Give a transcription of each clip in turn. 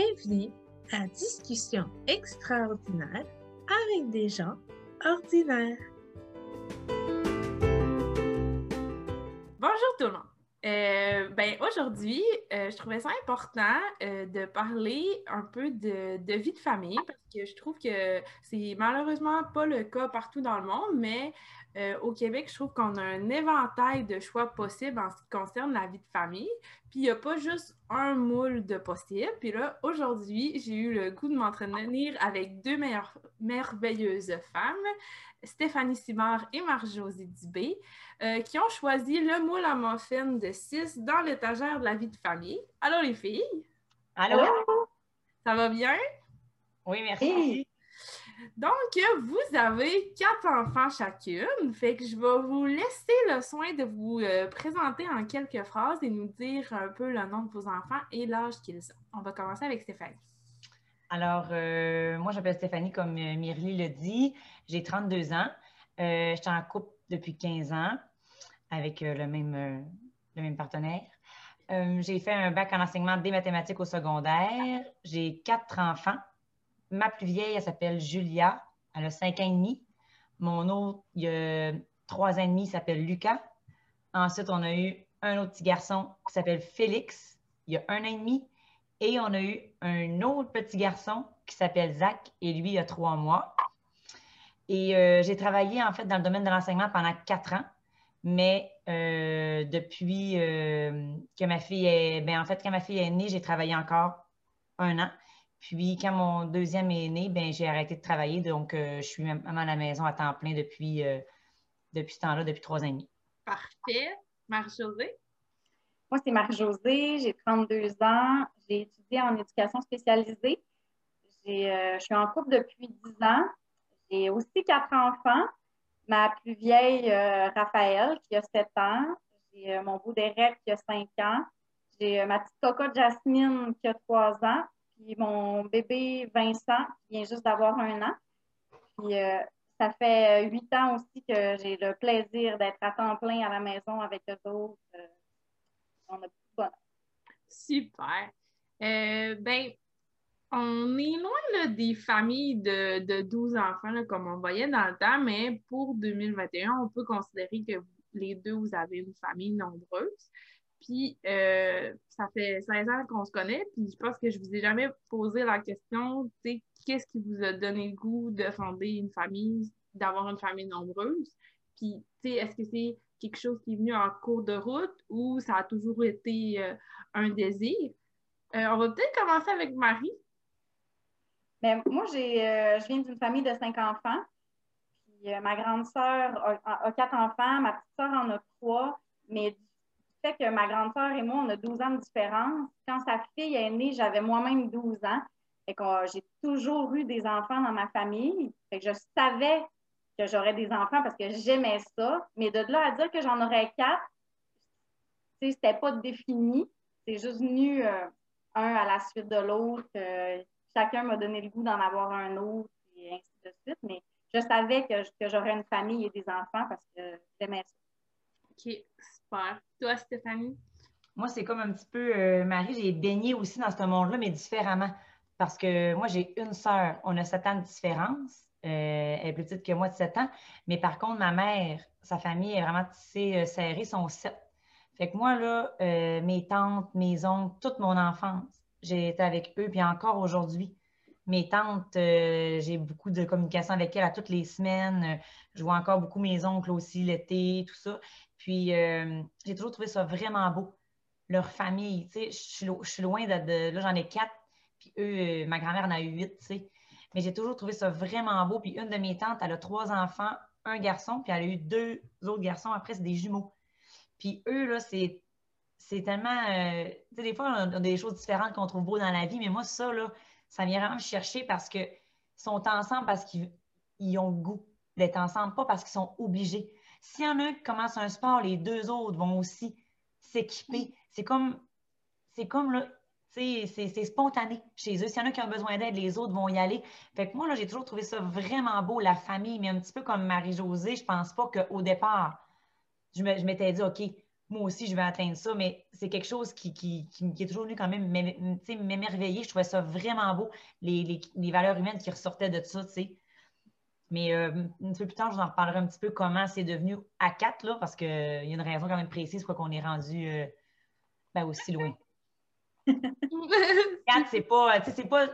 Bienvenue à Discussion extraordinaire avec des gens ordinaires. Bonjour tout le monde. Euh, ben, aujourd'hui, euh, je trouvais ça important euh, de parler un peu de, vie de famille que je trouve que c'est malheureusement pas le cas partout dans le monde, mais euh, au Québec, je trouve qu'on a un éventail de choix possibles en ce qui concerne la vie de famille. Puis il n'y a pas juste un moule de possibles. Puis là, aujourd'hui, j'ai eu le goût de m'entraîner avec deux merveilleuses femmes, Stéphanie Simard et Marjosie Dubé, euh, qui ont choisi le moule à muffin de 6 dans l'étagère de la vie de famille. Alors les filles! Allô? Ça va bien? Oui, merci. Donc, vous avez quatre enfants chacune, fait que je vais vous laisser le soin de vous euh, présenter en quelques phrases et nous dire un peu le nom de vos enfants et l'âge qu'ils ont. On va commencer avec Stéphanie. Alors, euh, moi, j'appelle Stéphanie, comme euh, le dit. J'ai 32 ans. je suis en couple depuis 15 ans avec le, même, le même partenaire. j'ai fait un bac en enseignement des mathématiques au secondaire. J'ai quatre enfants ma plus vieille, elle s'appelle Julia. Elle a cinq ans et demi. Mon autre, il y a trois ans et demi, s'appelle Lucas. Ensuite, on a eu un autre petit garçon qui s'appelle Félix. Il y a un an et demi. Et on a eu un autre petit garçon qui s'appelle Zach. Et lui, il a trois mois. Et euh, j'ai travaillé, en fait, dans le domaine de l'enseignement pendant quatre ans. Mais euh, depuis euh, que ma fille. Ben, quand ma fille est née, j'ai travaillé encore un an. Puis, quand mon deuxième est né, ben, j'ai arrêté de travailler. Donc, euh, je suis même à la maison à temps plein depuis, euh, depuis ce temps-là, depuis trois ans et demi. Parfait. Marie-Josée? Moi, c'est Marie-Josée. J'ai 32 ans. J'ai étudié en éducation spécialisée. Euh, je suis en couple depuis 10 ans. J'ai aussi quatre enfants. Ma plus vieille, Raphaël, qui a 7 ans. J'ai mon beau Derek, qui a 5 ans. J'ai ma petite cocotte Jasmine, qui a 3 ans puis mon bébé Vincent vient juste d'avoir un an. Puis euh, ça fait huit ans aussi que j'ai le plaisir d'être à temps plein à la maison avec eux autres. Euh, on a beaucoup de Super. Euh, ben, on est loin des familles de, de 12 enfants, comme on voyait dans le temps, mais pour 2021, on peut considérer que les deux, vous avez une famille nombreuse. Puis, euh, ça fait 16 ans qu'on se connaît, puis je pense que je vous ai jamais posé la question, qu'est-ce qui vous a donné le goût de fonder une famille, d'avoir une famille nombreuse? Puis, est-ce que c'est quelque chose qui est venu en cours de route ou ça a toujours été euh, un désir? Euh, on va peut-être commencer avec Marie. Bien, moi, j'ai, je viens d'une famille de cinq enfants. Puis, ma grande sœur a, a, quatre enfants, ma petite sœur en a trois, mais fait que ma grande sœur et moi, on a 12 ans de différence. Quand sa fille est née, j'avais moi-même 12 ans. et que j'ai toujours eu des enfants dans ma famille. Fait que je savais que j'aurais des enfants parce que j'aimais ça. Mais de là à dire que j'en aurais quatre, c'était pas défini. C'est juste venu euh, un à la suite de l'autre. Chacun m'a donné le goût d'en avoir un autre et ainsi de suite. Mais je savais que, que j'aurais une famille et des enfants parce que j'aimais ça. OK, Toi, Stéphanie? Moi, c'est comme un petit peu, euh, Marie, j'ai baigné aussi dans ce monde-là, mais différemment. Parce que moi, j'ai une sœur. On a sept ans de différence. Euh, elle est plus petite que moi de sept ans. Mais par contre, ma mère, sa famille est vraiment tissée, euh, serrée, sont sept. Fait que moi, là, mes tantes, mes oncles, toute mon enfance, j'ai été avec eux. Puis encore aujourd'hui, mes tantes, j'ai beaucoup de communication avec elles à toutes les semaines. je vois encore beaucoup mes oncles aussi l'été, tout ça. Puis, euh, j'ai toujours trouvé ça vraiment beau. Leur famille, tu sais, je suis loin de, là, j'en ai quatre, puis eux, euh, ma grand-mère en a eu huit, tu sais. Mais j'ai toujours trouvé ça vraiment beau. Puis une de mes tantes, elle a trois enfants, un garçon, puis elle a eu deux autres garçons. Après, c'est des jumeaux. Puis eux, là, c'est, c'est tellement. Euh, tu sais, des fois, on a des choses différentes qu'on trouve beau dans la vie, mais moi, ça, là, ça vient vraiment me chercher parce qu'ils sont ensemble parce qu'ils ont le goût d'être ensemble, pas parce qu'ils sont obligés. S'il y en a un qui commence un sport, les deux autres vont aussi s'équiper. C'est comme, c'est comme là, c'est spontané chez eux. S'il y en a qui ont besoin d'aide, les autres vont y aller. Fait que moi, là, j'ai toujours trouvé ça vraiment beau, la famille, mais un petit peu comme Marie-Josée, je pense pas qu'au départ, je m'étais dit, OK, moi aussi, je vais atteindre ça, mais c'est quelque chose qui, qui, est toujours venu quand même m'émerveiller. Je trouvais ça vraiment beau, les, valeurs humaines qui ressortaient de ça, tu sais. Mais euh, un peu plus tard, je vous en reparlerai un petit peu comment c'est devenu à quatre, là, parce qu'il y a une raison quand même précise pourquoi on est rendu euh, ben, aussi loin. quatre, c'est pas, c'est pas,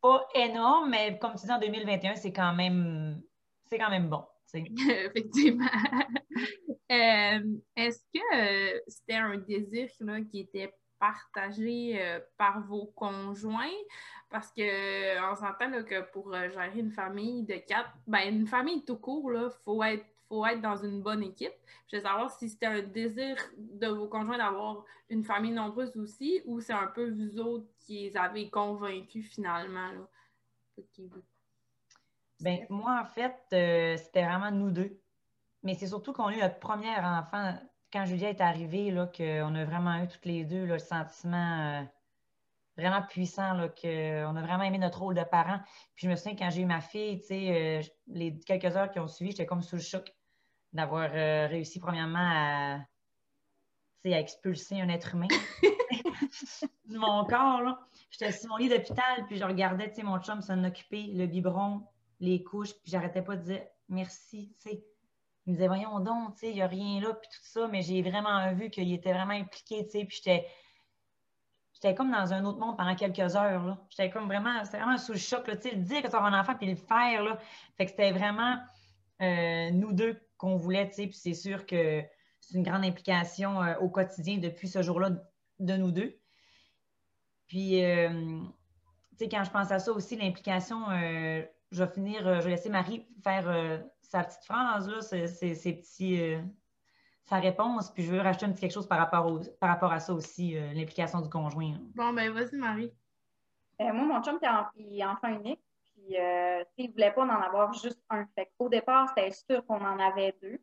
pas énorme, mais comme tu dis, en 2021, c'est quand même, c'est quand même bon. Effectivement. Euh, est-ce que euh, c'était un désir qui était partagé euh, par vos conjoints? Parce que on s'entend que pour gérer une famille de quatre, ben une famille tout court, il faut être, faut être dans une bonne équipe. Je veux savoir si c'était un désir de vos conjoints d'avoir une famille nombreuse aussi, ou c'est un peu vous autres qui les avez convaincus finalement. Là, ben, moi, en fait, euh, c'était vraiment nous deux. Mais c'est surtout qu'on a eu notre premier enfant quand Julia est arrivée, là, qu'on a vraiment eu toutes les deux le sentiment euh, vraiment puissant, là, qu'on a vraiment aimé notre rôle de parent. Puis je me souviens quand j'ai eu ma fille, tu sais, euh, les quelques heures qui ont suivi, j'étais comme sous le choc d'avoir réussi premièrement à, à expulser un être humain de mon corps. J'étais sur mon lit d'hôpital, puis je regardais mon chum s'en occuper, le biberon, les couches, puis j'arrêtais pas de dire merci, tu sais. Il me disait, voyons donc, il n'y a rien là, puis tout ça, mais j'ai vraiment vu qu'il était vraiment impliqué, tu sais, puis j'étais. J'étais comme dans un autre monde pendant quelques heures. J'étais comme vraiment, c'était vraiment sous le choc. Là, le dire que tu as un enfant puis le faire. Là. Fait que c'était vraiment euh, nous deux qu'on voulait. Puis c'est sûr que c'est une grande implication euh, au quotidien depuis ce jour-là de nous deux. Puis, euh, tu sais, quand je pense à ça aussi, l'implication, je vais finir, euh, je vais laisser Marie faire euh, sa petite phrase, là, ses, petits, euh, sa réponse, puis je veux rajouter un petit quelque chose par rapport, par rapport à ça aussi, l'implication du conjoint. Bon, ben vas-y, Marie. moi, mon chum, il est enfant unique, puis il ne voulait pas en avoir juste un. Fait Au départ, c'était sûr qu'on en avait deux,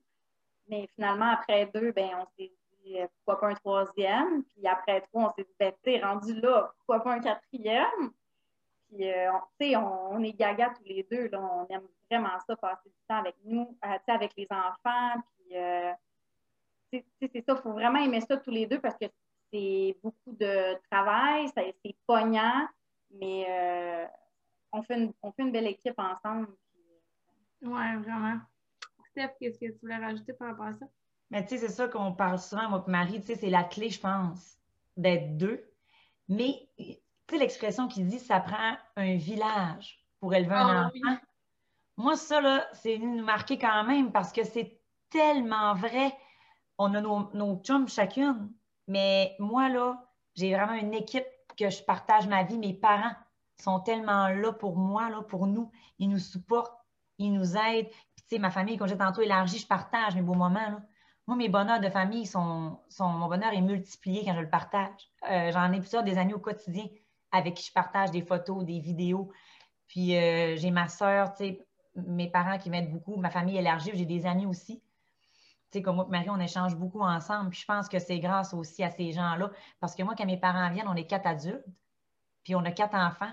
mais finalement, après deux, ben, on s'est dit pourquoi pas un troisième, puis après trois, on s'est dit, ben, rendu là, pourquoi pas un quatrième? Puis, euh, on, on, est gaga tous les deux. Là, on aime vraiment ça, passer du temps avec nous, euh, avec les enfants. Puis, euh, c'est ça, il faut vraiment aimer ça tous les deux parce que c'est beaucoup de travail, c'est pognant, mais on, fait une, on fait une belle équipe ensemble. Oui, vraiment. Steph, qu'est-ce que tu voulais rajouter par rapport à ça? Mais tu sais, c'est ça qu'on parle souvent, moi Marie, tu sais, c'est la clé, je pense, d'être deux. Mais tu sais, l'expression qui dit ça prend un village pour élever un ah enfant. Moi, ça, là, c'est venu nous marquer quand même parce que c'est tellement vrai. On a nos, nos chums chacune, mais moi, là, j'ai vraiment une équipe que je partage ma vie. Mes parents sont tellement là pour moi, là, pour nous. Ils nous supportent, ils nous aident. Puis, tu sais, ma famille, comme j'ai tantôt élargi, je partage mes beaux moments. Là. Moi, mes bonheurs de famille sont, sont, Mon bonheur est multiplié quand je le partage. Euh, j'en ai plusieurs des amis au quotidien avec qui je partage des photos, des vidéos. Puis euh, j'ai ma soeur, mes parents qui m'aident beaucoup, ma famille élargie, j'ai des amis aussi. Tu sais, comme moi et Marie, on échange beaucoup ensemble. Puis je pense que c'est grâce aussi à ces gens-là. Parce que moi, quand mes parents viennent, on est quatre adultes, puis on a quatre enfants.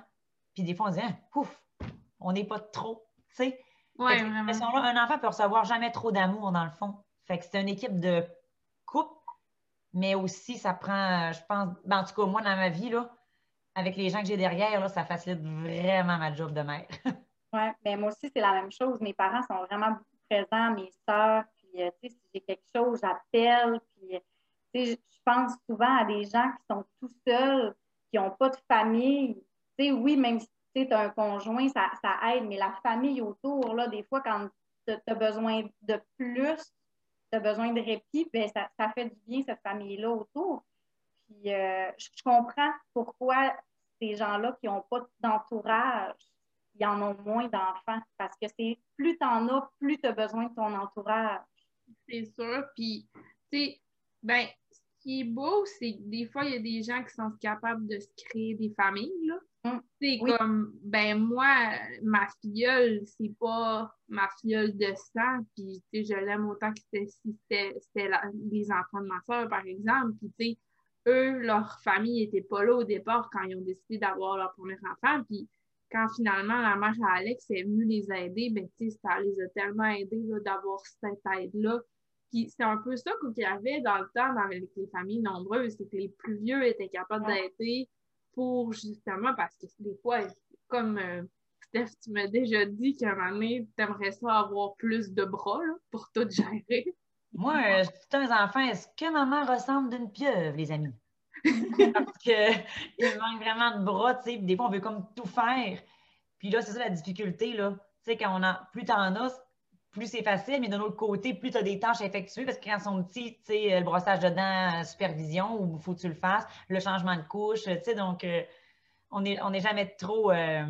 Puis des fois, on se dit, hein, pouf, on n'est pas trop. Tu sais, ouais, un enfant peut recevoir jamais trop d'amour, dans le fond. Fait que c'est une équipe de couple, mais aussi, ça prend, je pense, ben, en tout cas, moi, dans ma vie, là, avec les gens que j'ai derrière, là, ça facilite vraiment ma job de mère. oui, mais moi aussi, c'est la même chose. Mes parents sont vraiment beaucoup présents, mes soeurs, puis, euh, si j'ai quelque chose, j'appelle, puis, sais, je pense souvent à des gens qui sont tout seuls, qui n'ont pas de famille. Tu sais, oui, même si tu as un conjoint, ça, aide, mais la famille autour, là, des fois, quand tu as besoin de plus, tu as besoin de répit, bien, ça fait du bien, cette famille-là autour. Puis euh, je comprends pourquoi ces gens-là qui n'ont pas d'entourage, ils en ont moins d'enfants. Parce que c'est plus tu en as, plus tu as besoin de ton entourage. C'est sûr. Puis, tu sais, ben, ce qui est beau, c'est que des fois, il y a des gens qui sont capables de se créer des familles. Là. Hum. C'est comme, ben moi, ma filleule, c'est pas ma filleule de sang, puis tu sais, je l'aime autant que si c'était les enfants de ma soeur, par exemple, puis tu sais, eux, leur famille n'était pas là au départ quand ils ont décidé d'avoir leur premier enfant. Puis quand finalement la mère à Alex est venue les aider, ben, ça les a tellement aidés d'avoir cette aide-là. Puis c'est un peu ça qu'il y avait dans le temps avec les familles nombreuses, c'est que les plus vieux étaient capables d'aider pour justement, parce que des fois, comme euh, Steph, tu m'as déjà dit qu'à un moment donné, tu aimerais ça avoir plus de bras pour tout gérer. Moi, euh, je dis aux enfants, est-ce que maman ressemble d'une pieuvre, les amis? Parce qu'il manque vraiment de bras, tu sais, des fois, on veut comme tout faire. Puis là, c'est ça la difficulté, là. Tu sais, quand on a, plus t'en as, plus c'est facile, mais de l'autre côté, plus tu as des tâches à effectuer, parce que quand ils sont petits, tu sais, le brossage de dents, euh, supervision, ou faut que tu le fasses, le changement de couche, tu sais, donc euh, on n'est on est jamais trop, euh,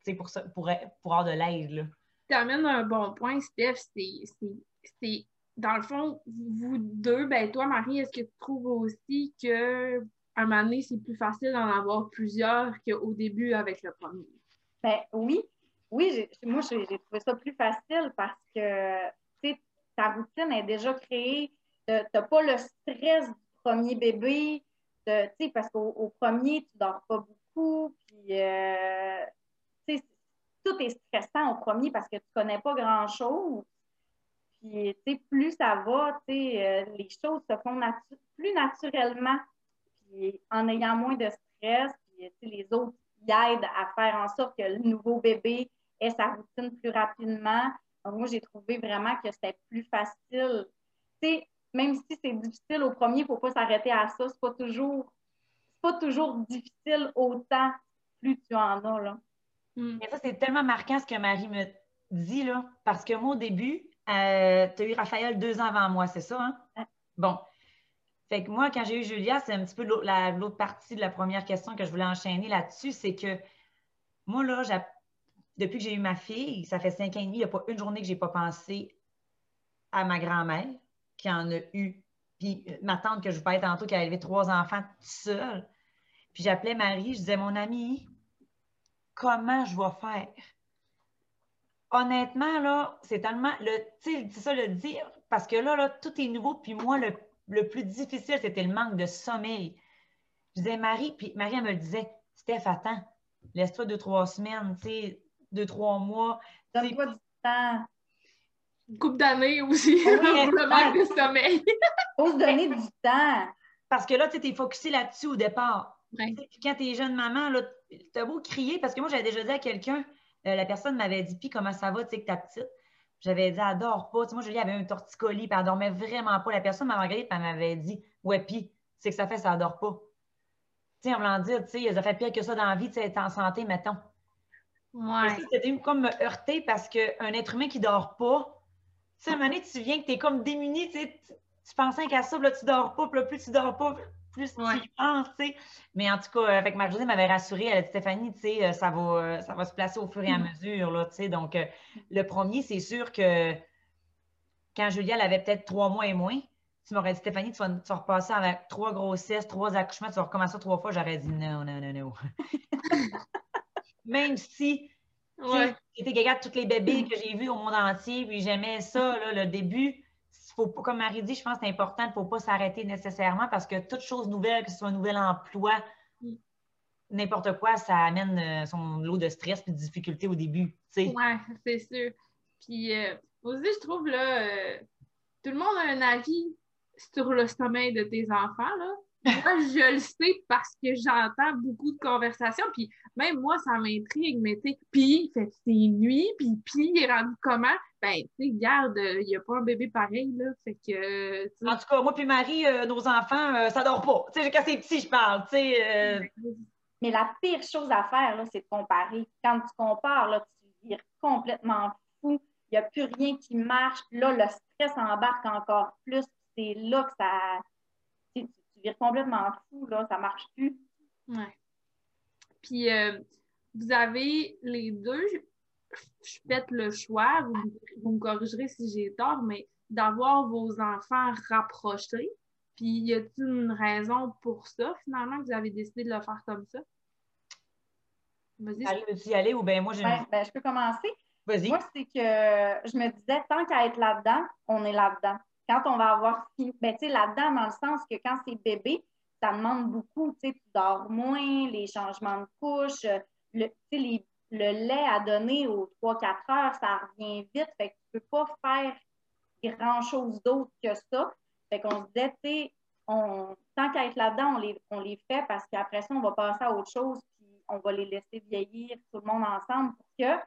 tu sais, pour, ça, pour, pour avoir de l'aide, Tu amènes un bon point, Steph, c'est, dans le fond, vous deux, ben toi, Marie, est-ce que tu trouves aussi que un moment donné, c'est plus facile d'en avoir plusieurs qu'au début avec le premier? Ben oui, oui, moi, j'ai trouvé ça plus facile parce que ta routine est déjà créée. Tu n'as pas le stress du premier bébé, parce qu'au premier, tu ne dors pas beaucoup. Puis, euh, tout est stressant au premier parce que tu ne connais pas grand-chose. Puis, plus ça va, euh, les choses se font plus naturellement. Puis, en ayant moins de stress, puis, les autres y aident à faire en sorte que le nouveau bébé et sa routine plus rapidement. Donc, moi, j'ai trouvé vraiment que c'était plus facile. Tu sais, même si c'est difficile au premier, il ne faut pas s'arrêter à ça. C'est pas toujours, pas toujours difficile autant plus tu en as, là. Hmm. ça, c'est tellement marquant ce que Marie me dit, là, parce que moi, au début, euh, tu as eu Raphaël deux ans avant moi, c'est ça, hein? Bon. Fait que moi, quand j'ai eu Julia, c'est un petit peu l'autre partie de la première question que je voulais enchaîner là-dessus, c'est que moi, là, depuis que j'ai eu ma fille, ça fait cinq ans et demi, il n'y a pas une journée que je n'ai pas pensé à ma grand-mère qui en a eu, puis euh, ma tante que je vous parlais tantôt qui a élevé trois enfants toute seule. Puis j'appelais Marie, je disais, mon amie, comment je vais faire? Honnêtement, là, c'est tellement, c'est ça le dire, parce que là, là, tout est nouveau, puis moi, le, le plus difficile, c'était le manque de sommeil. Je disais, Marie, puis Marie, elle me le disait, Steph, attends, laisse-toi deux, trois semaines, tu sais, deux, trois mois. Donne-toi du temps. Une couple d'années aussi, pour le manque de sommeil. Faut se donner du temps. Parce que là, tu es focusé là-dessus au départ. Quand tu es jeune maman, tu as beau crier, parce que moi, j'avais déjà dit à quelqu'un, euh, la personne m'avait dit, puis comment ça va, tu sais, que ta petite? J'avais dit, elle dort pas. Tu sais, moi, Julie avait un torticolis, puis elle dormait vraiment pas. La personne m'avait regardé, puis elle m'avait dit, ouais, puis, c'est que ça fait, ça dort pas. Tu sais, en voulant dire, tu sais, ça fait pire que ça dans la vie, tu sais, être en santé, mettons. Ouais. C'était comme me heurter parce qu'un être humain qui dort pas, tu sais, à un moment donné, tu viens que tu es comme démuni, tu sais, tu penses qu'à ça, là, tu dors pas, puis là, plus tu dors pas, plus tu y penses, tu sais. Mais en tout cas, avec Marc-Josée m'avait rassurée, elle a dit Stéphanie, tu sais, euh, ça va, euh, ça va se placer au fur et à mm. mesure, là, tu sais. Donc, euh, le premier, c'est sûr que quand Julia, elle avait peut-être trois mois et moins, tu m'aurais dit, Stéphanie, tu vas, tu vas, repasser avec trois grossesses, trois accouchements, tu vas recommencer trois fois, j'aurais dit non, non, non, non. même si j'étais quelqu'un de tous les bébés que j'ai vus au monde entier, puis j'aimais ça, le début. Faut, comme Marie dit, je pense que c'est important, il ne faut pas s'arrêter nécessairement parce que toute chose nouvelle, que ce soit un nouvel emploi, n'importe quoi, ça amène euh, son lot de stress et de difficultés au début. Oui, c'est sûr. Puis euh, aussi, je trouve, là, euh, tout le monde a un avis sur le sommeil de tes enfants, là. Moi, je le sais parce que j'entends beaucoup de conversations, puis même moi, ça m'intrigue, mais tu sais, puis fait ses nuits, puis puis il est rendu comment? Ben, tu sais, garde, il n'y a pas un bébé pareil, là, fait que... En tout cas, moi puis Marie, euh, nos enfants, euh, ça dort pas. Tu sais, quand c'est petit, je parle, tu sais... Euh. Mais la pire chose à faire, là, c'est de comparer. Quand tu compares, là, tu vires complètement fou. Il n'y a plus rien qui marche. Là, le stress embarque encore plus. C'est là que ça tu complètement fou, là, ça marche plus. Ouais. Puis, euh, vous avez les deux, je fais le choix, vous, me corrigerez si j'ai tort, mais d'avoir vos enfants rapprochés. Puis, y a-t-il une raison pour ça, finalement, que vous avez décidé de le faire comme ça? Vas-y. Allez, veux-y aller ou bien moi, j'ai. Ben, ben, je peux commencer. Vas-y. Moi, c'est que je me disais, tant qu'à être là-dedans, on est là-dedans quand on va avoir fini, ben, tu sais, là-dedans, dans le sens que quand c'est bébé, ça demande beaucoup, tu sais, tu dors moins, les changements de couche, le, les, le lait à donner aux 3-4 heures, ça revient vite, fait que tu peux pas faire grand-chose d'autre que ça. Fait qu'on se disait, tu sais, on, tant qu'à être là-dedans, on les, on les fait parce qu'après ça, on va passer à autre chose, puis on va les laisser vieillir tout le monde ensemble pour que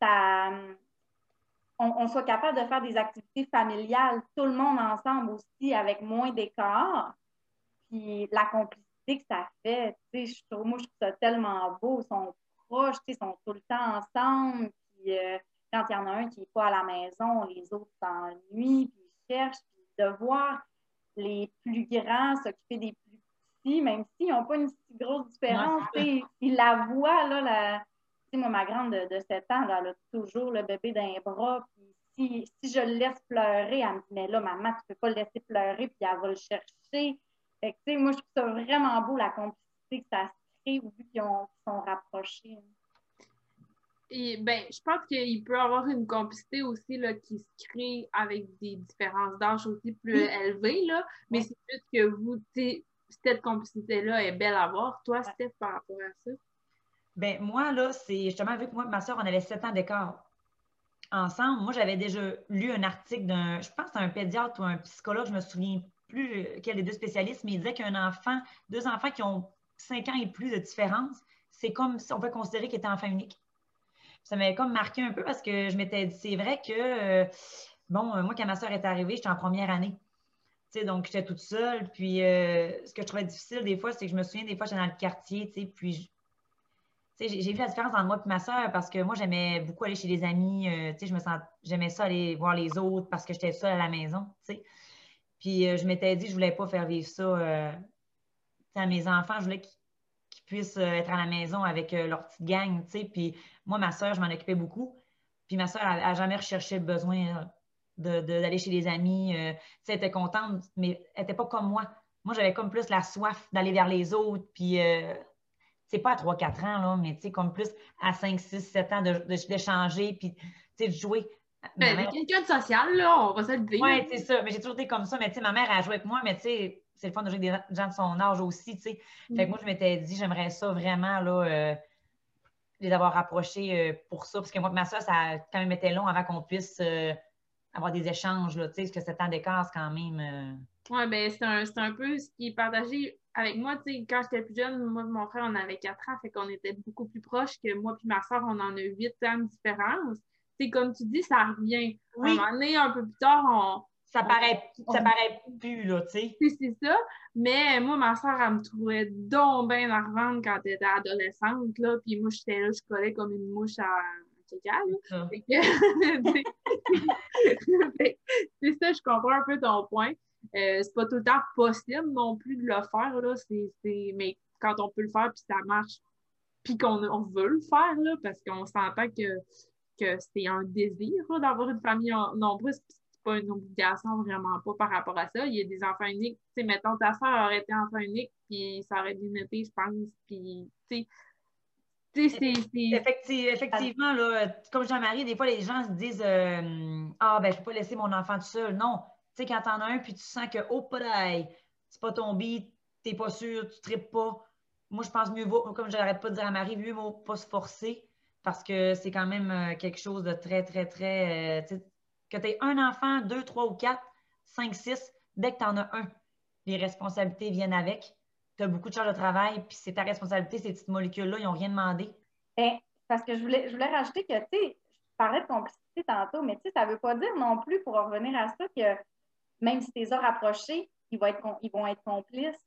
ça, on, soit capable de faire des activités familiales, tout le monde ensemble aussi, avec moins d'écart. Puis la complicité que ça fait, tu sais, moi, je trouve ça tellement beau. Ils sont proches, ils sont tout le temps ensemble. Puis euh, quand il y en a un qui n'est pas à la maison, les autres s'ennuient, puis ils cherchent. Puis de voir les plus grands s'occuper des plus petits, même s'ils n'ont pas une si grosse différence, ils la voient, là, la moi, ma grande de, 7 ans, elle a toujours le bébé dans les bras. Puis si, je le laisse pleurer, elle me dit Mais là, maman, tu ne peux pas le laisser pleurer, puis elle va le chercher. Fait que, moi, je trouve ça vraiment beau, la complicité que ça se crée, vu qu'ils sont rapprochés. Et, ben, je pense qu'il peut y avoir une complicité aussi là, qui se crée avec des différences d'âge aussi plus élevées, là, mais c'est juste que vous, cette complicité-là est belle à voir. Toi, c'était par rapport à ça? Ben moi, là, c'est justement vu que moi et ma soeur, on avait sept ans d'écart ensemble. Moi, j'avais déjà lu un article d'un, je pense, un pédiatre ou un psychologue, je me souviens plus euh, quel des deux spécialistes, mais il disait qu'un enfant, deux enfants qui ont cinq ans et plus de différence, c'est comme si on peut considérer qu'ils étaient enfants uniques. Ça m'avait comme marqué un peu parce que je m'étais dit, c'est vrai que, euh, bon, euh, moi, quand ma soeur est arrivée, j'étais en première année. donc, j'étais toute seule. Puis, ce que je trouvais difficile des fois, c'est que je me souviens, des fois, j'étais dans le quartier, puis j'ai vu la différence entre moi et ma soeur parce que moi, j'aimais beaucoup aller chez les amis. Euh, je me sens, j'aimais ça aller voir les autres parce que j'étais seule à la maison. Puis euh, je m'étais dit, je voulais pas faire vivre ça euh, à mes enfants. Je voulais qu'ils, puissent être à la maison avec leur petite gang. Puis moi, ma soeur, je m'en occupais beaucoup. Puis ma soeur n'a jamais recherché le besoin d'aller chez les amis. elle était contente, mais elle n'était pas comme moi. Moi, j'avais comme plus la soif d'aller vers les autres. Puis c'est pas à 3-4 ans, là, mais tu sais, comme plus à 5, 6, 7 ans d'échanger, de, puis de jouer. Ben, quelqu'un de social, là, on va se le dire. Oui, c'est ça. Mais j'ai toujours été comme ça. Mais tu sais, ma mère a joué avec moi, mais tu sais, c'est le fun de jouer avec des gens de son âge aussi, tu sais. Fait que mm. moi, je m'étais dit, j'aimerais ça vraiment, là, euh, les avoir rapprochés euh, pour ça. Parce que moi ma soeur, ça a quand même été long avant qu'on puisse euh, avoir des échanges, là, tu sais, parce que 7 ans d'écart, c'est quand même. Oui, ben c'est un, un, peu ce qui est partagé avec moi, tu sais, quand j'étais plus jeune, moi et mon frère, on avait 4 ans, fait qu'on était beaucoup plus proches que moi puis ma soeur, on en a 8 ans de différence. Comme tu dis, ça revient. Oui. un moment donné, un peu plus tard, on. Ça paraît, ça paraît plus, là, tu sais. C'est ça. Mais moi, ma soeur, elle me trouvait donc bien revente quand elle était adolescente, là. Puis moi, j'étais là, je collais comme une mouche à caca, C'est ça, je comprends un peu ton point. Euh, c'est pas tout le temps possible non plus de le faire, là. mais quand on peut le faire, puis ça marche, puis qu'on veut le faire, là, parce qu'on s'entend que, que c'est un désir d'avoir une famille nombreuse, puis c'est pas une obligation vraiment pas par rapport à ça. Il y a des enfants uniques. Tu sais, mettons, ta soeur aurait été enfant unique, puis ça aurait bien été, je pense, puis, tu sais, effectivement, là, comme Jean-Marie, des fois, les gens se disent euh, Ah, ben, je ne peux pas laisser mon enfant tout seul. Non, tu sais, quand t'en as un, puis tu sens que, oh, pareil, c'est pas ton beat, t'es pas sûr, tu tripes pas. Moi, je pense mieux vaut, comme j'arrête pas de dire à Marie, mieux vaut pas se forcer parce que c'est quand même euh, quelque chose de très, très, très. Euh, que tu aies un enfant, deux, trois ou quatre, cinq, six, dès que tu en as un, les responsabilités viennent avec. Tu as beaucoup de charges de travail, puis c'est ta responsabilité, ces petites molécules-là, ils n'ont rien demandé. Ben, parce que je voulais, je voulais rajouter que, tu sais, je parlais de complicité tantôt, mais tu sais, ça ne veut pas dire non plus, pour revenir à ça, que même si tu les as rapprochés, ils vont être, ils vont être complices.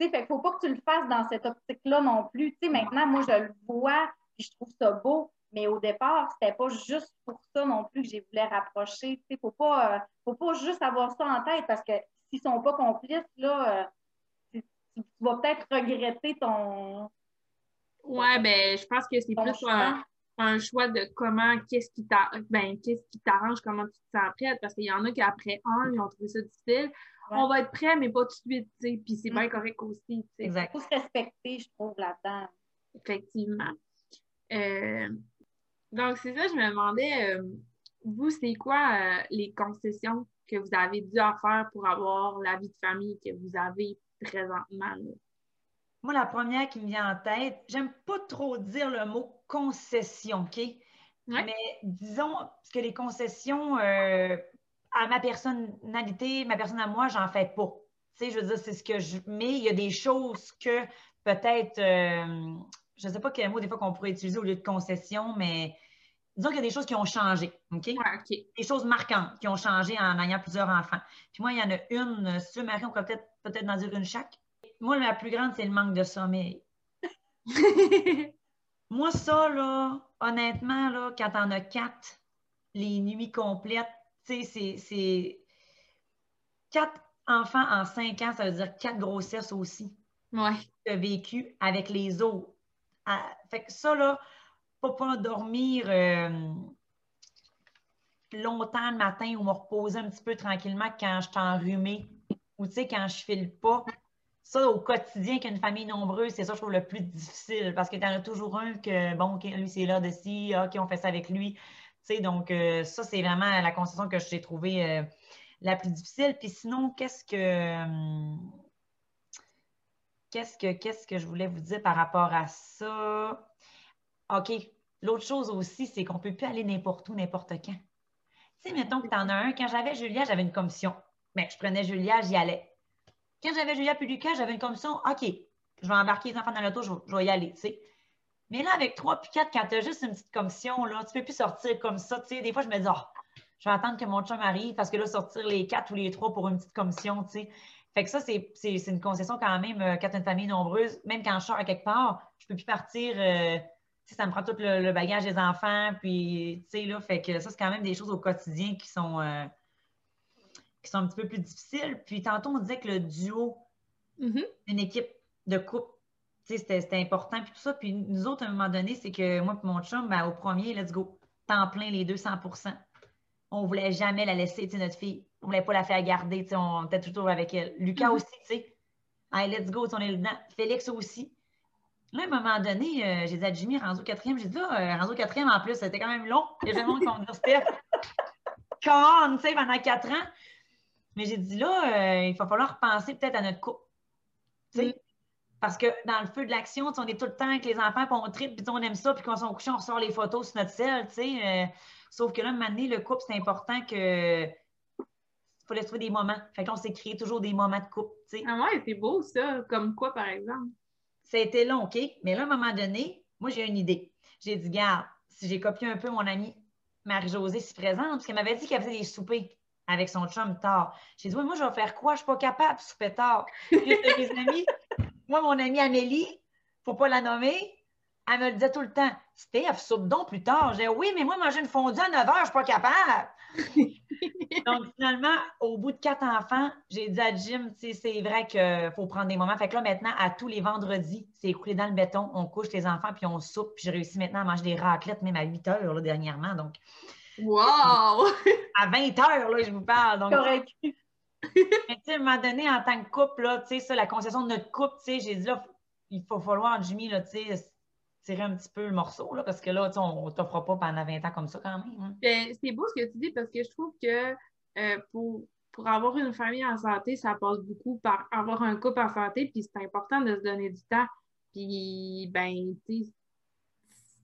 Il ne faut pas que tu le fasses dans cette optique-là non plus. maintenant, moi, je le vois et je trouve ça beau, mais au départ, ce n'était pas juste pour ça non plus que j'ai voulu rapprocher. Il ne faut pas, euh, faut pas juste avoir ça en tête parce que s'ils ne sont pas complices, là, euh, tu, vas peut-être regretter ton. Ouais, ben, je pense que c'est plus un, un choix de comment, qu'est-ce qui ben, t'arrange, comment tu te sens prête, parce qu'il y en a qui après un, ils ont trouvé ça difficile. On va être prêt, mais pas tout de suite, tu sais, puis c'est bien mm. correct aussi. Il faut se respecter, je trouve, là-dedans. Effectivement. Euh, donc, c'est ça, je me demandais, euh, vous, c'est quoi euh, les concessions que vous avez dû faire pour avoir la vie de famille que vous avez présentement? Moi, la première qui me vient en tête, j'aime pas trop dire le mot concession, OK? Mais disons, que les concessions, euh, à ma personnalité, ma personne à moi, j'en fais pas. Tu sais, je veux dire, c'est ce que je. Mais il y a des choses que peut-être, euh, je ne sais pas quel mot des fois qu'on pourrait utiliser au lieu de concession, mais disons qu'il y a des choses qui ont changé. OK? Des choses marquantes qui ont changé en ayant plusieurs enfants. Puis moi, il y en a une, tu veux, Marie, on pourrait peut-être peut-être en dire une chaque. Moi, la plus grande, c'est le manque de sommeil. moi, ça, là, honnêtement, là, quand t'en as quatre, les nuits complètes, tu sais, c'est quatre enfants en cinq ans, ça veut dire quatre grossesses aussi. Ouais. Tu as vécu avec les autres. Ah, fait que ça, là, pas pas dormir euh, longtemps le matin ou me reposer un petit peu tranquillement quand je suis enrhumée ou tu sais, quand je file pas. Ça, au quotidien, qu'une famille nombreuse, c'est ça, je trouve, le plus difficile parce que tu en as toujours un que, bon, lui, c'est là de ci, OK, on fait ça avec lui. Tu sais, donc, euh, ça, c'est vraiment la concession que j'ai trouvée euh, la plus difficile. Puis sinon, qu'est-ce que. Hum, qu'est-ce que, qu'est-ce que je voulais vous dire par rapport à ça? OK. L'autre chose aussi, c'est qu'on ne peut plus aller n'importe où, n'importe quand. Tu sais, mettons que tu en as un. Quand j'avais Julia, j'avais une commission. Mais ben, je prenais Julia, j'y allais. Quand j'avais Julia puis Lucas, j'avais une commission. OK, je vais embarquer les enfants dans l'auto, je, je, vais y aller, tu sais. Mais là, avec trois puis quatre, quand tu as juste une petite commission, là, tu peux plus sortir comme ça. Tu sais, des fois, je me dis, oh, je vais attendre que mon chum arrive parce que là, sortir les quatre ou les trois pour une petite commission, tu sais. Fait que ça, c'est une concession quand même euh, quand tu as une famille nombreuse. Même quand je sors à quelque part, je peux plus partir. Euh, ça me prend tout le, bagage des enfants. Puis, tu sais, là, fait que ça, c'est quand même des choses au quotidien qui sont, euh, qui sont un petit peu plus difficiles. Puis, tantôt, on disait que le duo, mm-hmm. une équipe de couple, c'était important. Puis tout ça. Puis, nous autres, à un moment donné, c'est que moi et mon chum, ben, au premier, let's go, temps plein, les deux, 100 On ne voulait jamais la laisser, notre fille. On ne voulait pas la faire garder, on était toujours avec elle. Lucas mm-hmm. aussi, tu sais. Allez, let's go, on est dedans. Félix aussi. Là, à un moment donné, euh, j'ai dit à Jimmy, rendu au quatrième, j'ai dit, là, euh, rendu au quatrième en plus, c'était quand même long. Il y a vont me dire, Steph, come tu sais, pendant quatre ans. Mais j'ai dit, là, euh, il va falloir penser peut-être à notre couple. Mm. Parce que dans le feu de l'action, on est tout le temps avec les enfants, puis on tripe, puis on aime ça, puis quand on s'en couché, on ressort les photos sur notre sel, tu sais. sauf que là, un le couple, c'est important que il faut laisser trouver des moments. Fait que là, on s'est créé toujours des moments de couple, tu sais. Ah ouais, c'est beau ça. Comme quoi, par exemple? ça a été long, OK? Mais là, à un moment donné, moi, j'ai une idée. J'ai dit, garde, si j'ai copié un peu mon amie Marie-Josée si présente, parce qu'elle m'avait dit qu'elle faisait des soupers avec son chum tard. J'ai dit, oui, moi, je vais faire quoi? Je ne suis pas capable de souper tard. mes amis, moi, mon amie Amélie, il ne faut pas la nommer, elle me le disait tout le temps. Steph, soupe donc plus tard. J'ai dit, oui, mais moi, manger une fondue à 9 h, je ne suis pas capable. Donc, finalement, au bout de quatre enfants, j'ai dit à Jim, c'est vrai qu'il faut prendre des moments. Fait que là, maintenant, à tous les vendredis, c'est écoulé dans le béton, on couche les enfants, puis on soupe. Puis j'ai réussi maintenant à manger des raclettes, même à 8 heures, là, dernièrement. Donc, wow! À 20 heures, là, je vous parle. Donc, Correct. Mais tu sais, à un moment donné, en tant que couple, là, tu sais, ça, la concession de notre couple, tu sais, j'ai dit, là, il faut falloir, Jimmy, là, tu sais, tirer un petit peu le morceau, là, parce que là, on ne t'offre pas pendant 20 ans comme ça quand même. Hein. Ben, c'est beau ce que tu dis parce que je trouve que euh, pour, pour avoir une famille en santé, ça passe beaucoup par avoir un couple en santé, puis c'est important de se donner du temps. Puis, ben,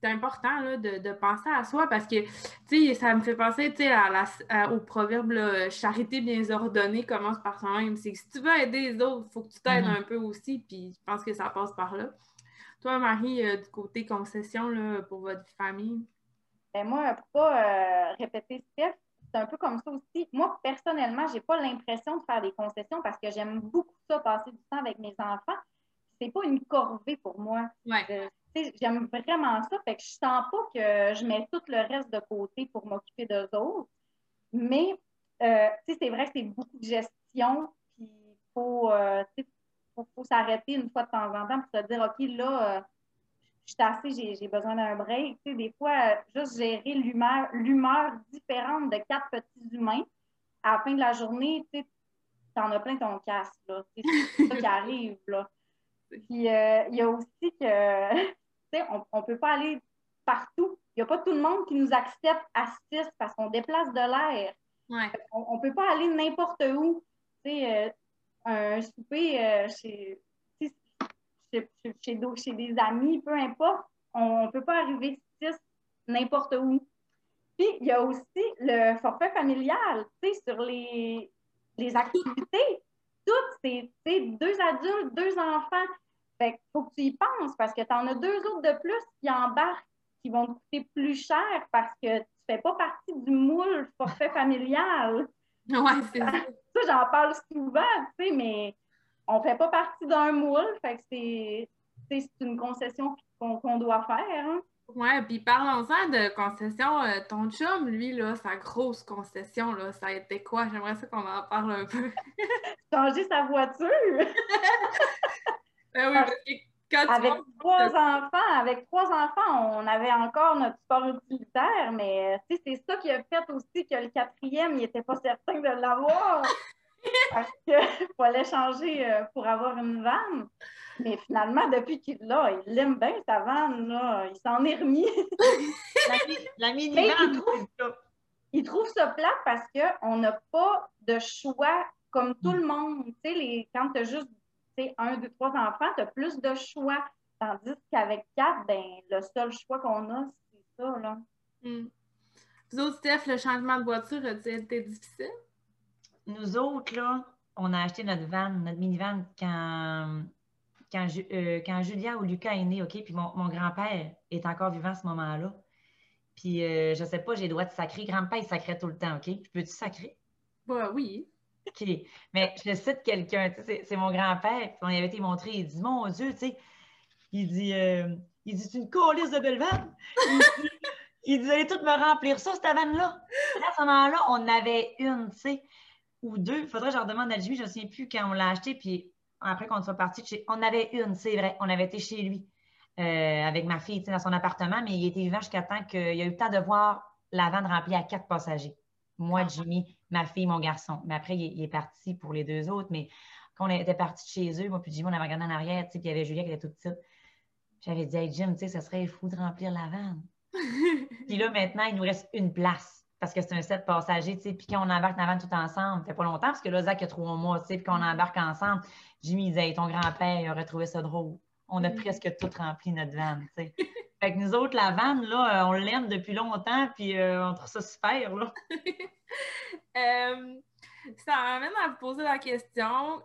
c'est important là, de, de, penser à soi parce que, tu sais, ça me fait penser, tu sais, au proverbe charité bien ordonnée commence par soi-même. C'est que si tu veux aider les autres, il faut que tu t'aides mm-hmm. un peu aussi, puis je pense que ça passe par là. Toi, Marie, euh, du côté concession là, pour votre famille? Ben moi, pour pas euh, répéter Steph, c'est un peu comme ça aussi. Moi, personnellement, j'ai pas l'impression de faire des concessions parce que j'aime beaucoup ça, passer du temps avec mes enfants. C'est pas une corvée pour moi. Ouais. J'aime vraiment ça. Fait que je sens pas que je mets tout le reste de côté pour m'occuper d'eux autres. Mais, euh, c'est vrai que c'est beaucoup de gestion. Puis, il faut, faut, faut s'arrêter une fois de temps en temps pour se dire, OK, là, euh, je suis assez, j'ai besoin d'un break. Tu sais, des fois, euh, juste gérer l'humeur différente de quatre petits humains, à la fin de la journée, tu en as plein ton casque. C'est ça qui arrive. Là. Puis, euh, il y a aussi que, on ne peut pas aller partout. Il n'y a pas tout le monde qui nous accepte à six parce qu'on déplace de l'air. On ne peut pas aller n'importe où. Tu sais, un souper euh, chez, chez, des amis, peu importe. On ne peut pas arriver six n'importe où. Puis, il y a aussi le forfait familial, tu sais, sur les, les activités. Toutes, c'est deux adultes, deux enfants. Fait faut que tu y penses parce que tu en as deux autres de plus qui embarquent, qui vont te coûter plus cher parce que tu fais pas partie du moule forfait familial. Ouais, c'est ça. Ça, j'en parle souvent, tu sais, mais on fait pas partie d'un moule. Fait que c'est c'est une concession qu'on doit faire. Hein. Ouais, puis parlons-en de concession. Euh, ton chum, lui, là, sa grosse concession, là, ça a été quoi? J'aimerais ça qu'on en parle un peu. Changer sa voiture! ben oui, parce que quand avec tu trois enfants, avec trois enfants, on avait encore notre sport utilitaire, mais euh, c'est ça qui a fait aussi que le quatrième, il n'était pas certain de l'avoir. parce qu'il fallait changer euh, pour avoir une vanne. Mais finalement, depuis qu'il l'a, il l'aime bien, sa vanne, là. Il s'en est remis. la, mini Mais il trouve, il trouve ça plate parce qu'on n'a pas de choix comme tout le monde. Tu sais, les, quand tu as juste un, deux, trois enfants, tu as plus de choix. Tandis qu'avec quatre, ben, le seul choix qu'on a, c'est ça, là. Hmm. Vous autres, Steph, le changement de voiture a-t-il été difficile? Nous autres, là, on a acheté notre van, notre minivan quand euh, quand, Julia ou Lucas est né, OK, puis mon, grand-père est encore vivant à ce moment-là. Puis euh, je sais pas, j'ai le droit de sacrer. Grand-père, il sacrait tout le temps, OK? Je peux-tu sacrer? Bah oui. OK. Mais je cite quelqu'un, tu sais, c'est mon grand-père, on y avait été montré, il dit Mon Dieu, tu sais, il dit euh, Il dit, c'est une colisse de belle vanne. il, dit, allez tout me remplir ça, cette vanne-là. À ce moment-là, on avait une, tu sais, ou deux. Il faudrait que je leur demande à Jimmy, je ne sais plus quand on l'a acheté, puis après qu'on soit parti chez. On avait une, c'est vrai. On avait été chez lui euh, avec ma fille dans son appartement, mais il était vivant jusqu'à temps qu'il a eu le temps de voir la vanne remplie à quatre passagers. Moi, ah. Jimmy, ma fille, mon garçon. Mais après, il, est parti pour les deux autres. Mais quand on était parti chez eux, moi puis Jimmy, on avait regardé en arrière, puis il y avait Julia qui était toute petite. J'avais dit, hey Jim, tu sais, ça serait fou de remplir la vanne. puis là, maintenant, il nous reste une place parce que c'est un set passager, tu sais, puis quand on embarque dans la vanne tout ensemble, ça fait pas longtemps, parce que là, Zach a trois mois, tu sais, puis qu'on embarque ensemble, Jimmy disait, ton grand-père, il aurait trouvé ça drôle. On a presque tout rempli notre vanne, tu sais. fait que nous autres, la vanne, là, euh, on l'aime depuis longtemps, puis euh, on trouve ça super, là. Euh, ça m'amène à vous poser la question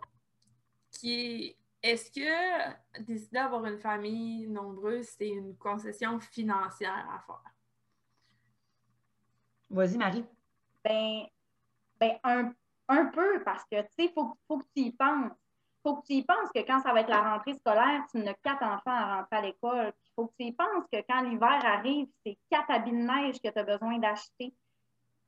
qui est est-ce que décider d'avoir une famille nombreuse, c'est une concession financière à faire? Vas-y, Marie. Ben, ben un, peu, parce que, tu sais, il faut, faut que tu y penses. Il faut que tu y penses que quand ça va être la rentrée scolaire, tu n'as quatre enfants à rentrer à l'école. Faut que tu y penses que quand l'hiver arrive, c'est quatre habits de neige que tu as besoin d'acheter.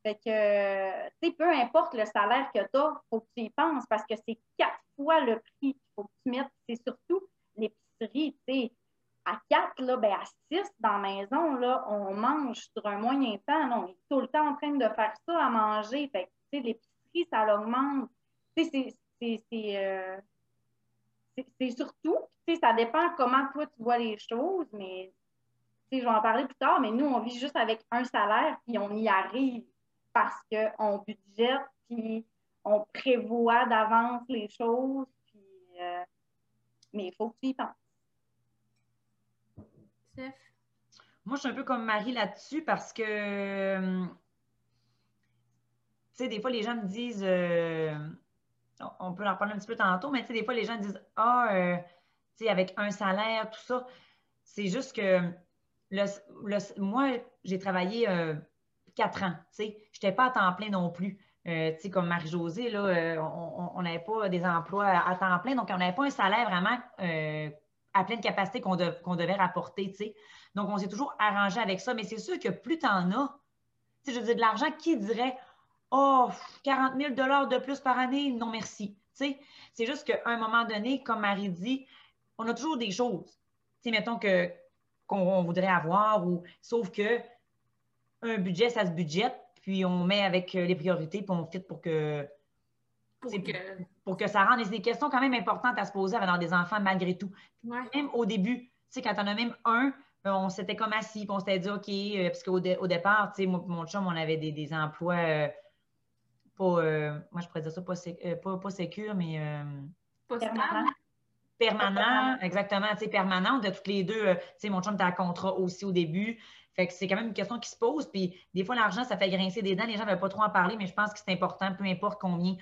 Fait que, tu sais, peu importe le salaire que tu as, faut que tu y penses parce que c'est quatre fois le prix qu'il faut que tu mettes. C'est surtout l'épicerie, tu sais à quatre, là, ben à six dans la maison, là, on mange sur un moyen temps. on est tout le temps en train de faire ça à manger. Fait que, l'épicerie, ça l'augmente. C'est euh, c'est surtout, ça dépend comment toi tu vois les choses, mais je vais en parler plus tard, mais nous, on vit juste avec un salaire, puis on y arrive parce qu'on budgète, puis on prévoit d'avance les choses, puis, euh, mais il faut que tu y penses. Moi, je suis un peu comme Marie là-dessus parce que, euh, tu sais, des fois, les gens me disent, euh, on peut en parler un petit peu tantôt, mais des fois, les gens disent, ah, euh, tu sais, avec un salaire, tout ça. C'est juste que moi, j'ai travaillé quatre ans, je n'étais pas à temps plein non plus. sais, comme Marie-Josée, là, on n'avait pas des emplois à, temps plein, donc on n'avait pas un salaire vraiment à pleine capacité qu'on devait rapporter, tu sais. Donc, on s'est toujours arrangé avec ça, mais c'est sûr que plus tu en as, je veux dire, de l'argent, qui dirait Oh, 40 000 de plus par année? Non, merci. C'est juste qu'à un moment donné, comme Marie dit, on a toujours des choses, mettons que qu'on voudrait avoir, ou sauf que un budget, ça se budgète, puis on met avec les priorités, puis on fit pour que pour que... ça rende. des questions quand même importantes à se poser avant des enfants malgré tout. Même au début, tu sais, quand on a même un, euh, on s'était comme assis, puis on s'était dit, OK, euh, parce qu'au au départ, tu sais, moi mon chum, on avait des, emplois euh, pas, moi je pourrais dire ça, pas, pas, pas sécure, mais pas permanent. permanent, exactement, tu sais, permanent. De toutes les deux, tu sais, mon chum était à contrat aussi au début. Fait que c'est quand même une question qui se pose. Puis des fois, l'argent, ça fait grincer des dents. Les gens ne veulent pas trop en parler, mais je pense que c'est important, peu importe combien.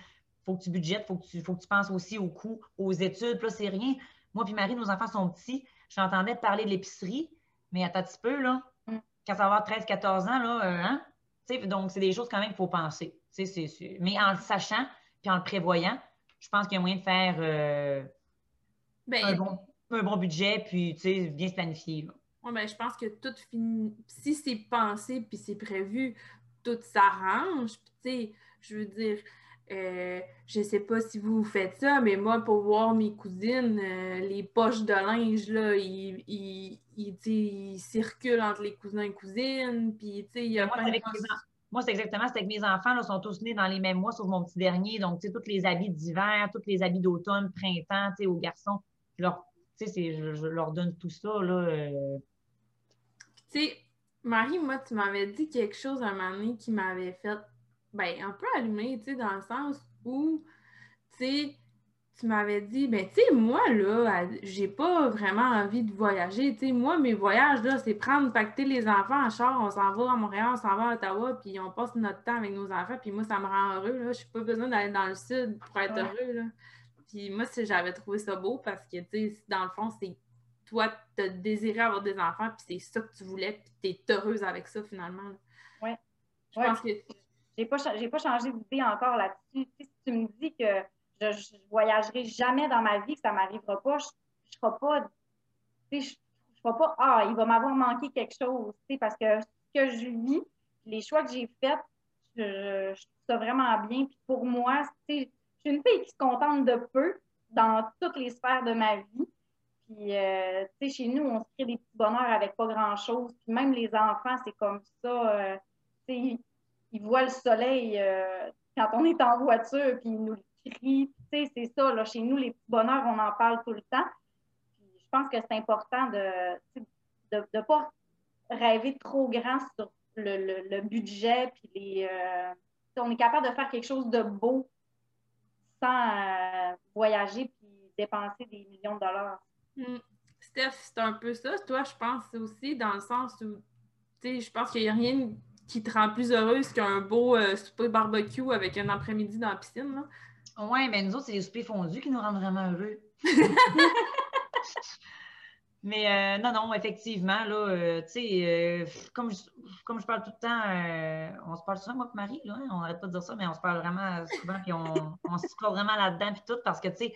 faut que tu budgettes, faut que tu, faut que tu penses aussi aux coûts, aux études. Puis là, c'est rien. Moi puis Marie, nos enfants sont petits. J'entendais parler de l'épicerie, mais attends un petit peu, là. Mm. Quand ça va avoir 13-14 ans, là, euh, hein? Donc, c'est des choses quand même qu'il faut penser. Mais en le sachant, puis en le prévoyant, je pense qu'il y a moyen de faire euh, ben, un, bon, un, bon, budget, puis bien se planifier. Oui, ben, je pense que tout. Si c'est pensé puis c'est prévu, tout s'arrange. Je veux dire, euh, je sais pas si vous faites ça, mais moi, pour voir mes cousines, euh, les poches de linge, là, ils, ils, circulent entre les cousins et cousines. Puis, tu sais, il y a moi, moi, c'est exactement, c'est que mes enfants là, sont tous nés dans les mêmes mois, sauf mon petit dernier. Donc, tu sais, tous les habits d'hiver, tous les habits d'automne, printemps, tu sais, aux garçons, je leur, je, je, leur donne tout ça, là. Euh, tu sais, Marie, moi, tu m'avais dit quelque chose un moment donné qui m'avait fait ben, un peu allumé, tu sais, dans le sens où, tu sais, tu m'avais dit, ben, tu sais, moi, là, j'ai pas vraiment envie de voyager. Tu sais, moi, mes voyages, là, c'est prendre, pacter les enfants en char, on s'en va à Montréal, on s'en va à Ottawa, puis on passe notre temps avec nos enfants, puis moi, ça me rend heureux, là. J'ai pas besoin d'aller dans le sud pour être heureux, là. Puis moi, j'avais trouvé ça beau parce que, tu sais, dans le fond, c'est toi, tu désiré avoir des enfants, puis c'est ça que tu voulais, puis tu es heureuse avec ça finalement. Oui. Je pense que. J'ai pas, pas changé d'idée encore là-dessus. Si tu me dis que je, ne voyagerai jamais dans ma vie, que ça m'arrivera pas, je ne serai pas. Je ne serai pas Ah, il va m'avoir manqué quelque chose. Parce que ce que je vis, les choix que j'ai faits, je, je, trouve ça vraiment bien. Puis pour moi, je suis une fille qui se contente de peu dans toutes les sphères de ma vie. Puis, euh, chez nous, on se crée des petits bonheurs avec pas grand-chose. Puis même les enfants, c'est comme ça. Euh, ils, voient le soleil euh, quand on est en voiture, puis ils nous le crient. Tu sais, c'est ça. Là, chez nous, les bonheurs, on en parle tout le temps. Puis, je pense que c'est important de ne de, pas rêver trop grand sur le, le, budget. Puis les, on est capable de faire quelque chose de beau sans voyager puis dépenser des millions de dollars. Mm. Steph, c'est un peu ça. Toi, je pense aussi dans le sens où, tu sais, je pense qu'il n'y a rien qui te rend plus heureuse qu'un beau euh, souper barbecue avec un après-midi dans la piscine. Oui, mais nous autres, c'est les soupers fondus qui nous rendent vraiment heureux. mais euh, non, non, effectivement, là, euh, tu sais, comme, je, comme je parle tout le temps, on se parle souvent, moi et Marie, là, hein, on n'arrête pas de dire ça, mais on se parle vraiment souvent, puis on, on se croit vraiment là-dedans, puis tout, parce que, tu sais,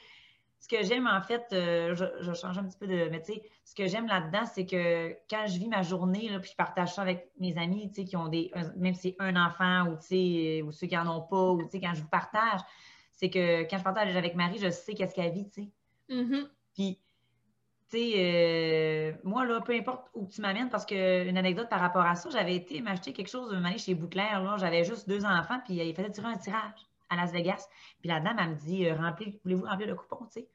ce que j'aime, en fait, euh, je, change un petit peu de. Mais tu sais, ce que j'aime là-dedans, c'est que quand je vis ma journée, là, puis je partage ça avec mes amis, tu sais, qui ont des. Même si c'est un enfant ou, tu sais, ou ceux qui n'en ont pas, ou, tu sais, quand je vous partage, c'est que quand je partage avec Marie, je sais qu'est-ce qu'elle vit, tu sais. Mm-hmm. Puis, tu sais, euh, moi, là, peu importe où tu m'amènes, parce qu'une anecdote par rapport à ça, j'avais été m'acheter quelque chose de année chez Bouclair, là, j'avais juste deux enfants, puis il fallait tirer un tirage à Las Vegas. Puis la dame, elle me dit, euh, voulez-vous remplir le coupon, tu sais?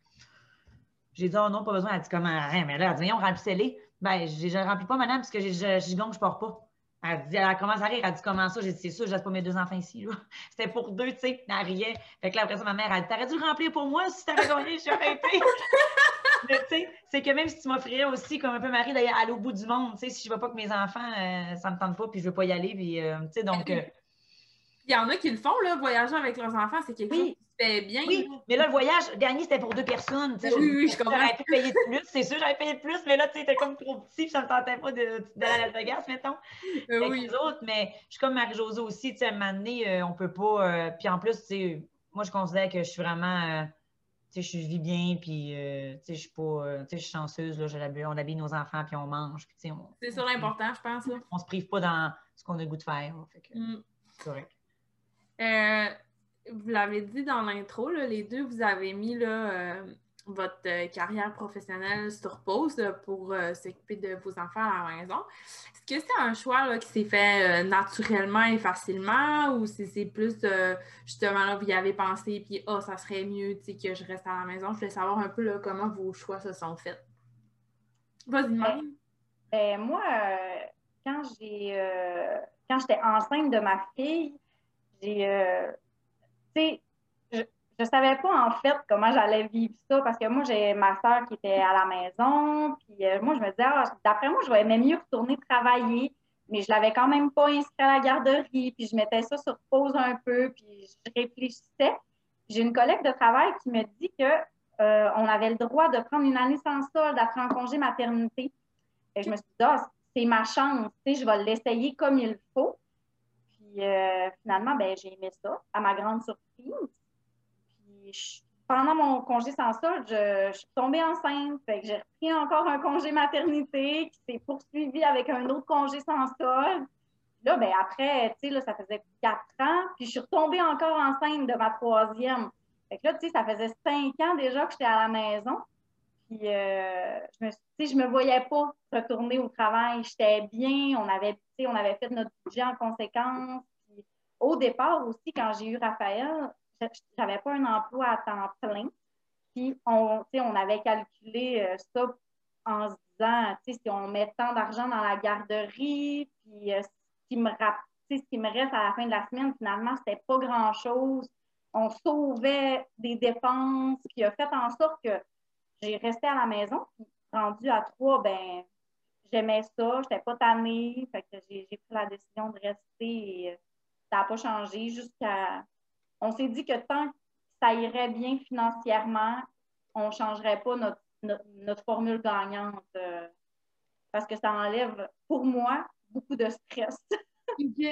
J'ai dit, oh non, pas besoin. Elle dit, comment, rien, mais là, elle dit, on remplissez-les. Ben, je ne remplis pas, madame, parce que je, je, gonne, je ne pars pas. Elle dit, elle commence à rire. Elle dit, comment ça? J'ai dit, c'est sûr, je laisse pas mes deux enfants ici. C'était pour deux, tu sais. Elle riait. Fait que là, après ça, ma mère, elle dit, t'aurais dû le remplir pour moi si t'avais gagné, je suis arrêtée. mais tu sais, c'est que même si tu m'offrirais aussi, comme un peu Marie, d'aller aller au bout du monde, tu sais, si je ne veux pas que mes enfants, euh, ça ne me tente pas, puis je ne veux pas y aller, puis, euh, tu sais, donc. Euh, il y en a qui le font, là, voyager avec leurs enfants, c'est quelque chose qui se fait bien. Oui, mais là, le voyage, dernier, c'était pour deux personnes. Oui, oui, je comprends. J'aurais pu payer plus, c'est sûr, j'aurais payé plus, mais là, tu sais, t'es comme trop petit, puis ça ne me tentait pas d'aller à la Vegas, mettons. Euh, avec les autres, mais je suis comme Marie-Josée aussi, tu sais, à un moment donné, euh, on peut pas. Euh, puis en plus, tu sais, moi, je considère que je suis vraiment. tu sais, je vis bien, puis, tu sais, je suis pas, tu sais, je suis chanceuse, là, on habille nos enfants, puis on mange, puis, tu sais, C'est ça l'important, je pense, là. On se prive pas dans ce qu'on a le goût de faire, fait que, mm. c'est correct. Euh, vous l'avez dit dans l'intro, les deux, vous avez mis euh, votre euh, carrière professionnelle sur pause pour s'occuper de vos enfants à la maison. Est-ce que c'est un choix qui s'est fait naturellement et facilement ou si c'est plus justement là, vous y avez pensé puis oh, ça serait mieux que je reste à la maison? Je voulais savoir un peu comment vos choix se sont faits. Vas-y, ben, ben, moi, quand j'ai quand j'étais enceinte de ma fille, euh, tu sais, je, je savais pas en fait comment j'allais vivre ça parce que moi, j'ai ma soeur qui était à la maison. Puis euh, moi, je me disais, ah, d'après moi, je vais même mieux retourner travailler. Mais je l'avais quand même pas inscrit à la garderie. Puis je mettais ça sur pause un peu. Puis je réfléchissais. J'ai une collègue de travail qui me dit que euh, on avait le droit de prendre une année sans solde après un congé maternité. Et je me suis dit, ah, c'est ma chance, je vais l'essayer comme il faut. Puis euh, finalement, ben, j'ai aimé ça, à ma grande surprise. Puis pendant mon congé sans solde, je, suis tombée enceinte. Fait que j'ai repris encore un congé maternité qui s'est poursuivi avec un autre congé sans solde. Là, ben après, tu sais, là, ça faisait quatre ans, puis je suis retombée encore enceinte de ma troisième. Fait que là, tu sais, ça faisait cinq ans déjà que j'étais à la maison. Puis, euh, je me, je me voyais pas retourner au travail. J'étais bien. On avait, on avait fait notre budget en conséquence. Puis, au départ aussi, quand j'ai eu Raphaël, j'avais pas un emploi à temps plein. Puis, on, on avait calculé euh, ça en se disant, si on met tant d'argent dans la garderie, puis euh, ce, qui me, reste à la fin de la semaine, finalement, c'était pas grand-chose on sauvait des dépenses, puis a fait en sorte que j'ai resté à la maison. Rendu à trois, ben j'aimais ça, je n'étais pas tannée, fait que j'ai pris la décision de rester et euh, ça n'a pas changé jusqu'à. On s'est dit que tant que ça irait bien financièrement, on ne changerait pas notre, formule gagnante euh, parce que ça enlève, pour moi, beaucoup de stress. OK.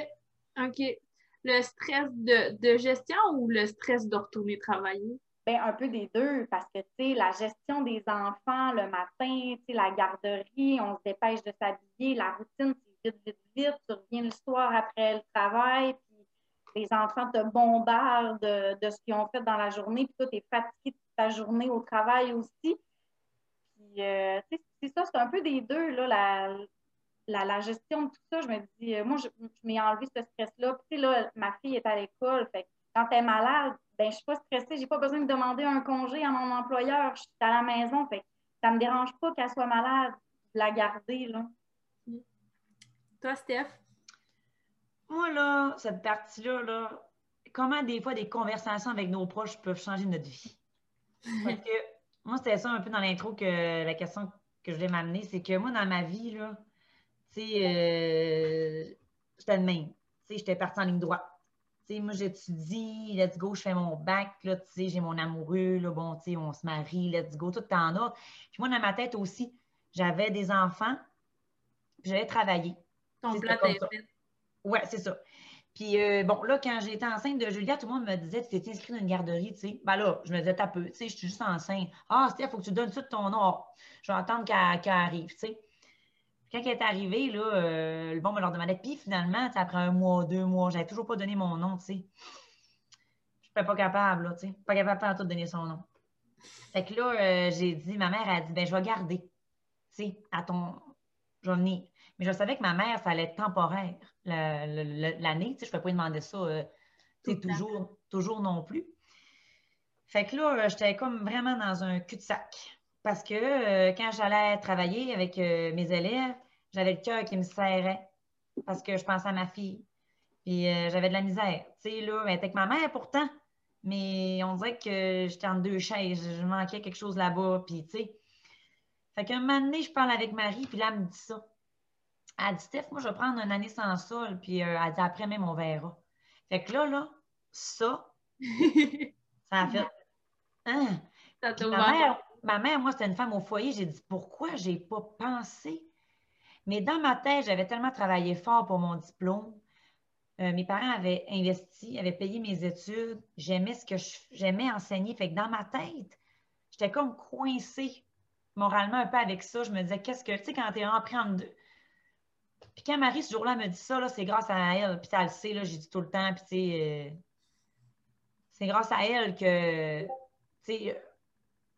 OK le stress de, gestion ou le stress de retourner travailler? Bien, un peu des deux, parce que, la gestion des enfants le matin, la garderie, on se dépêche de s'habiller, la routine, c'est vite, vite, vite, tu reviens le soir après le travail, puis les enfants te bombardent de, ce qu'ils ont fait dans la journée, puis toi, tu es fatigué de ta journée au travail aussi. Puis, euh, c'est ça, c'est un peu des deux, là, la, la, gestion de tout ça, je me dis, euh, moi, je, m'ai enlevé ce stress-là. Puis là, ma fille est à l'école. Fait quand elle est malade, ben, je ne suis pas stressée. Je n'ai pas besoin de demander un congé à mon employeur. Je suis à la maison. Fait ça ne me dérange pas qu'elle soit malade, de la garder. Là. Toi, Steph? Moi, là, cette partie-là, là, comment des fois des conversations avec nos proches peuvent changer notre vie? Parce que moi, c'était ça un peu dans l'intro que la question que je voulais m'amener, c'est que moi, dans ma vie, là, tu sais, euh, j'étais de même. Tu sais, j'étais partie en ligne droite. Sais, moi, j'étudie, let's go, je fais mon bac, là, tu sais, j'ai mon amoureux, là, bon, tu sais, on se marie, let's go, tout en ordre. Puis moi, dans ma tête aussi, j'avais des enfants, puis j'allais travailler. Ton plan fait. Ouais, c'est ça. Puis euh, bon, là, quand j'étais enceinte de Julia, tout le monde me disait Tu t'es inscrite dans une garderie, tu sais. Ben là, je me disais, t'as peu, tu sais, je suis juste enceinte. Ah, Steph, il faut que tu donnes tout ton nom. Ah, je vais attendre qu'elle arrive, tu sais. Quand elle est arrivée, là, euh, le bon me leur demandait. Puis finalement, après un mois, deux mois, j'avais toujours pas donné mon nom, tu sais. Je suis pas capable, là, tu sais. Pas capable de tout donner son nom. Fait que là, euh, j'ai dit, ma mère a dit, ben je vais garder, tu sais, à ton. Je vais venir. Mais je savais que ma mère, ça allait être temporaire l'année, tu sais, je ne pouvais pas lui demander ça, euh, tu sais, toujours, toujours non plus. Fait que là, j'étais comme vraiment dans un cul-de-sac. Parce que euh, quand j'allais travailler avec euh, mes élèves, j'avais le cœur qui me serrait parce que je pensais à ma fille. Puis euh, j'avais de la misère. Tu sais, là, elle était avec ma mère pourtant, mais on dirait que j'étais en deux chaises. Je manquais quelque chose là-bas. Puis, tu sais. Fait qu'un moment donné, je parle avec Marie, puis là, elle me dit ça. Elle dit, Steph, moi, je vais prendre une année sans sol, puis elle dit, après même, on verra. Fait que là, là, ça, ça a fait. Hein? Ça ma mère, moi, c'était une femme au foyer. J'ai dit, pourquoi je n'ai pas pensé? Mais dans ma tête, j'avais tellement travaillé fort pour mon diplôme. Euh, mes parents avaient investi, avaient payé mes études. J'aimais ce que j'aimais enseigner. Fait que dans ma tête, j'étais comme coincée moralement un peu avec ça. Je me disais, qu'est-ce que, tu sais, quand tu es rentré en deux. Puis quand Marie, ce jour-là, me dit ça, c'est grâce à elle. Puis elle le sait, là, j'ai dit tout le temps. Puis, tu euh, c'est grâce à elle que, tu sais,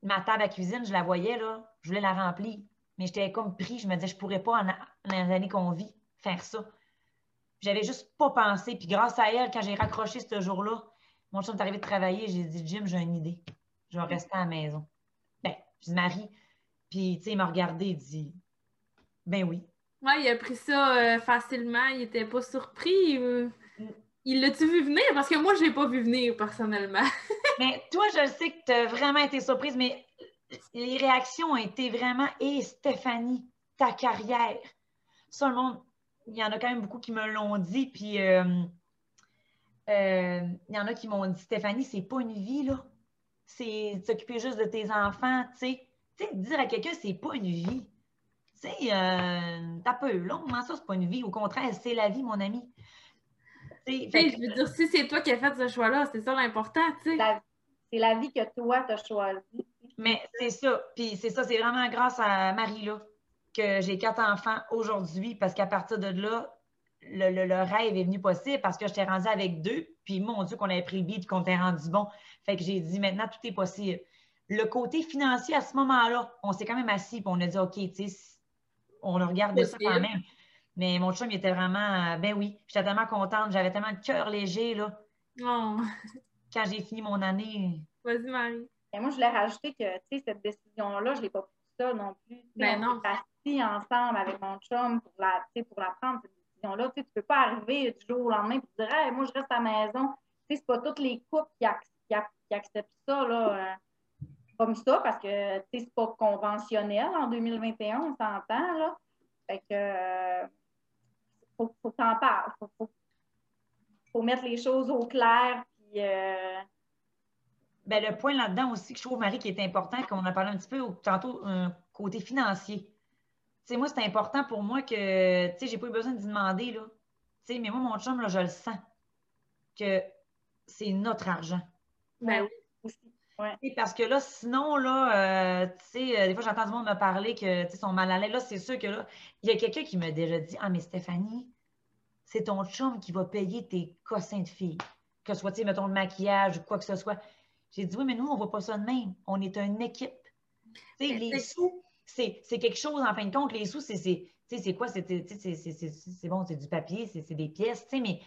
ma table à cuisine, je la voyais, là, je voulais la remplir. Mais j'étais comme pris, je me disais, je pourrais pas, en, dans les années qu'on vit, faire ça. J'avais juste pas pensé. Puis grâce à elle, quand j'ai raccroché ce jour-là, mon chum est arrivé de travailler, j'ai dit, Jim, j'ai une idée. Je vais rester à la maison. Ben, je Marie. Puis, tu sais, il m'a regardé, il dit, ben oui. Ouais, il a pris ça euh, facilement. Il était pas surpris. Il l'a-tu vu venir? Parce que moi, je l'ai pas vu venir personnellement. mais toi, je sais que tu as vraiment été surprise, mais les réactions ont été vraiment Et Stéphanie, ta carrière. Ça, le monde, il y en a quand même beaucoup qui me l'ont dit. Puis euh, euh, il y en a qui m'ont dit Stéphanie, c'est pas une vie, là. C'est s'occuper juste de tes enfants, tu sais. Tu sais, dire à quelqu'un, c'est pas une vie. Tu sais, euh, t'as peu hein, ça, c'est pas une vie. Au contraire, c'est la vie, mon ami. Fait Je veux dire, si c'est toi qui as fait ce choix-là, c'est ça l'important, tu sais. C'est la vie que toi, tu as choisie. Mais c'est ça. Puis c'est ça, c'est vraiment grâce à Marie, là, que j'ai quatre enfants aujourd'hui, parce qu'à partir de là, le, rêve est venu possible parce que je t'ai rendu avec deux, puis mon Dieu, qu'on avait pris le beat, qu'on t'ait rendu bon. Fait que j'ai dit maintenant, tout est possible. Le côté financier, à ce moment-là, on s'est quand même assis, puis on a dit, OK, tu sais, on le regarde ça quand même. Mais mon chum, il était vraiment, ben oui, j'étais tellement contente, j'avais tellement le cœur léger, là. Oh. Quand j'ai fini mon année. Vas-y, Marie. Et moi, je voulais rajouter que, tu sais, cette décision-là, je ne l'ai pas pris ça non plus. Ben non. assis ensemble avec mon chum pour la, pour la prendre, cette décision-là. Tu ne peux pas arriver du jour au lendemain et dire, hey, moi, je reste à la maison. Tu sais, c'est pas toutes les couples qui, acceptent ça, là. Euh, comme ça, parce que, tu sais, c'est pas conventionnel en 2021, on s'entend, là. Fait que, euh, faut, faut que t'en parles. Faut, faut, mettre les choses au clair, puis... Euh, ben, le point là-dedans aussi que je trouve, Marie, qui est important, qu'on a parlé un petit peu tantôt, un côté financier. Moi, c'est important pour moi que, tu sais, j'ai pas eu besoin de demander, là. Mais moi, mon chum, là, je le sens que c'est notre argent. Ben oui, Parce que là, sinon, là, euh, tu sais, euh, des fois, j'entends du monde me parler que, tu sais, sont mal à l'aise. Là, c'est sûr que là, il y a quelqu'un qui m'a déjà dit Ah, mais Stéphanie, c'est ton chum qui va payer tes cossins de filles. Que ce soit, tu sais, mettons, le maquillage ou quoi que ce soit. J'ai dit, oui, mais nous, on ne voit pas ça de même. On est une équipe. les sous, c'est quelque chose, en fin de compte, les sous, c'est quoi? C'est bon, c'est du papier, c'est des pièces, mais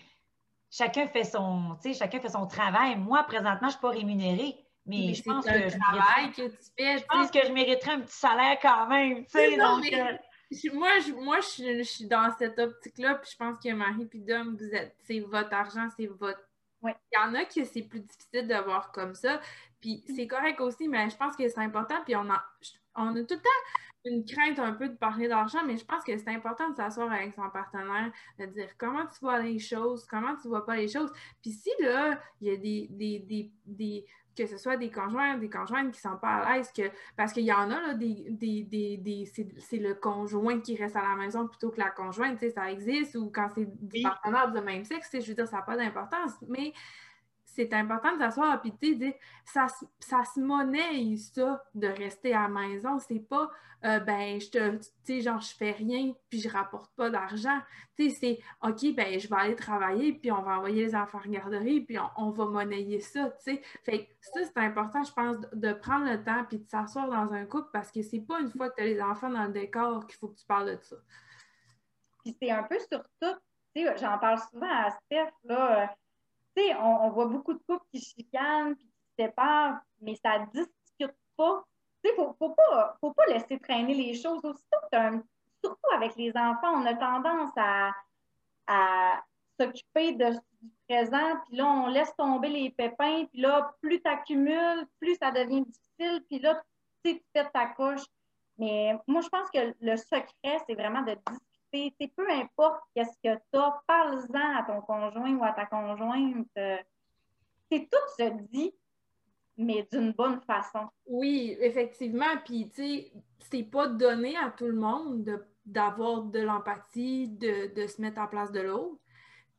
chacun fait son, chacun fait son travail. Moi, présentement, je ne suis pas rémunérée, mais, je pense que je travail que tu fais. Je pense que je mériterais un petit salaire quand même. donc, euh, moi, je, moi je, suis dans cette optique-là, puis je pense que Marie et Dom, vous êtes, c'est votre argent, c'est votre il y en a que c'est plus difficile de voir comme ça. Puis c'est correct aussi, mais je pense que c'est important. Puis on a, on a tout le temps une crainte un peu de parler d'argent, mais je pense que c'est important de s'asseoir avec son partenaire, de dire comment tu vois les choses, comment tu vois pas les choses. Puis si là, il y a des, des que ce soit des conjoints, des conjointes qui sont pas à l'aise, que, parce qu'il y en a, là, des, des, c'est le conjoint qui reste à la maison plutôt que la conjointe, ça existe, ou quand c'est des partenaires de même sexe, je veux dire, ça n'a pas d'importance, mais c'est important de s'asseoir et de dire ça, ça se monnaie ça de rester à la maison. C'est pas euh, ben je te tu sais genre je fais rien puis je rapporte pas d'argent. Tu sais c'est OK ben je vais aller travailler puis on va envoyer les enfants à garderie puis on, va monnayer ça, tu sais. Fait ça c'est important je pense de, prendre le temps puis de s'asseoir dans un couple parce que c'est pas une fois que tu as les enfants dans le décor qu'il faut que tu parles de ça. Puis c'est un peu sur tout, tu sais j'en parle souvent à Steph là euh, sais, on, voit beaucoup de couples qui chicanent, puis qui se séparent, mais ça ne discute pas. Tu sais, il ne faut, pas, laisser traîner les choses. Aussitôt surtout avec les enfants, on a tendance à, s'occuper du présent, puis là, on laisse tomber les pépins, puis là, plus tu accumules, plus ça devient difficile, puis là, tu fais ta couche. Mais moi, je pense que le secret, c'est vraiment de discuter peu importe qu'est-ce que tu as, parle-en à ton conjoint ou à ta conjointe. C'est tout se dit, mais d'une bonne façon. Oui, effectivement. Puis, tu sais, c'est pas donné à tout le monde d'avoir de, l'empathie, de, de, se mettre en place de l'autre.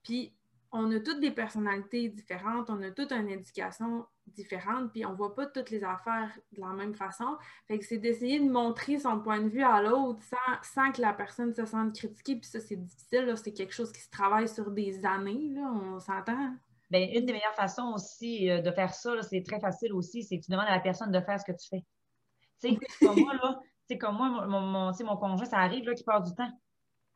Puis, on a toutes des personnalités différentes, on a toute une éducation différente, puis on voit pas toutes les affaires de la même façon. Fait que c'est d'essayer de montrer son point de vue à l'autre sans, que la personne se sente critiquée, puis ça, c'est difficile, c'est quelque chose qui se travaille sur des années, là, on s'entend. Bien, une des meilleures façons aussi euh, de faire ça, c'est très facile aussi, c'est que tu demandes à la personne de faire ce que tu fais. Tu sais, comme moi, là, comme moi, mon, mon, mon conjoint, ça arrive là, qu'il part du temps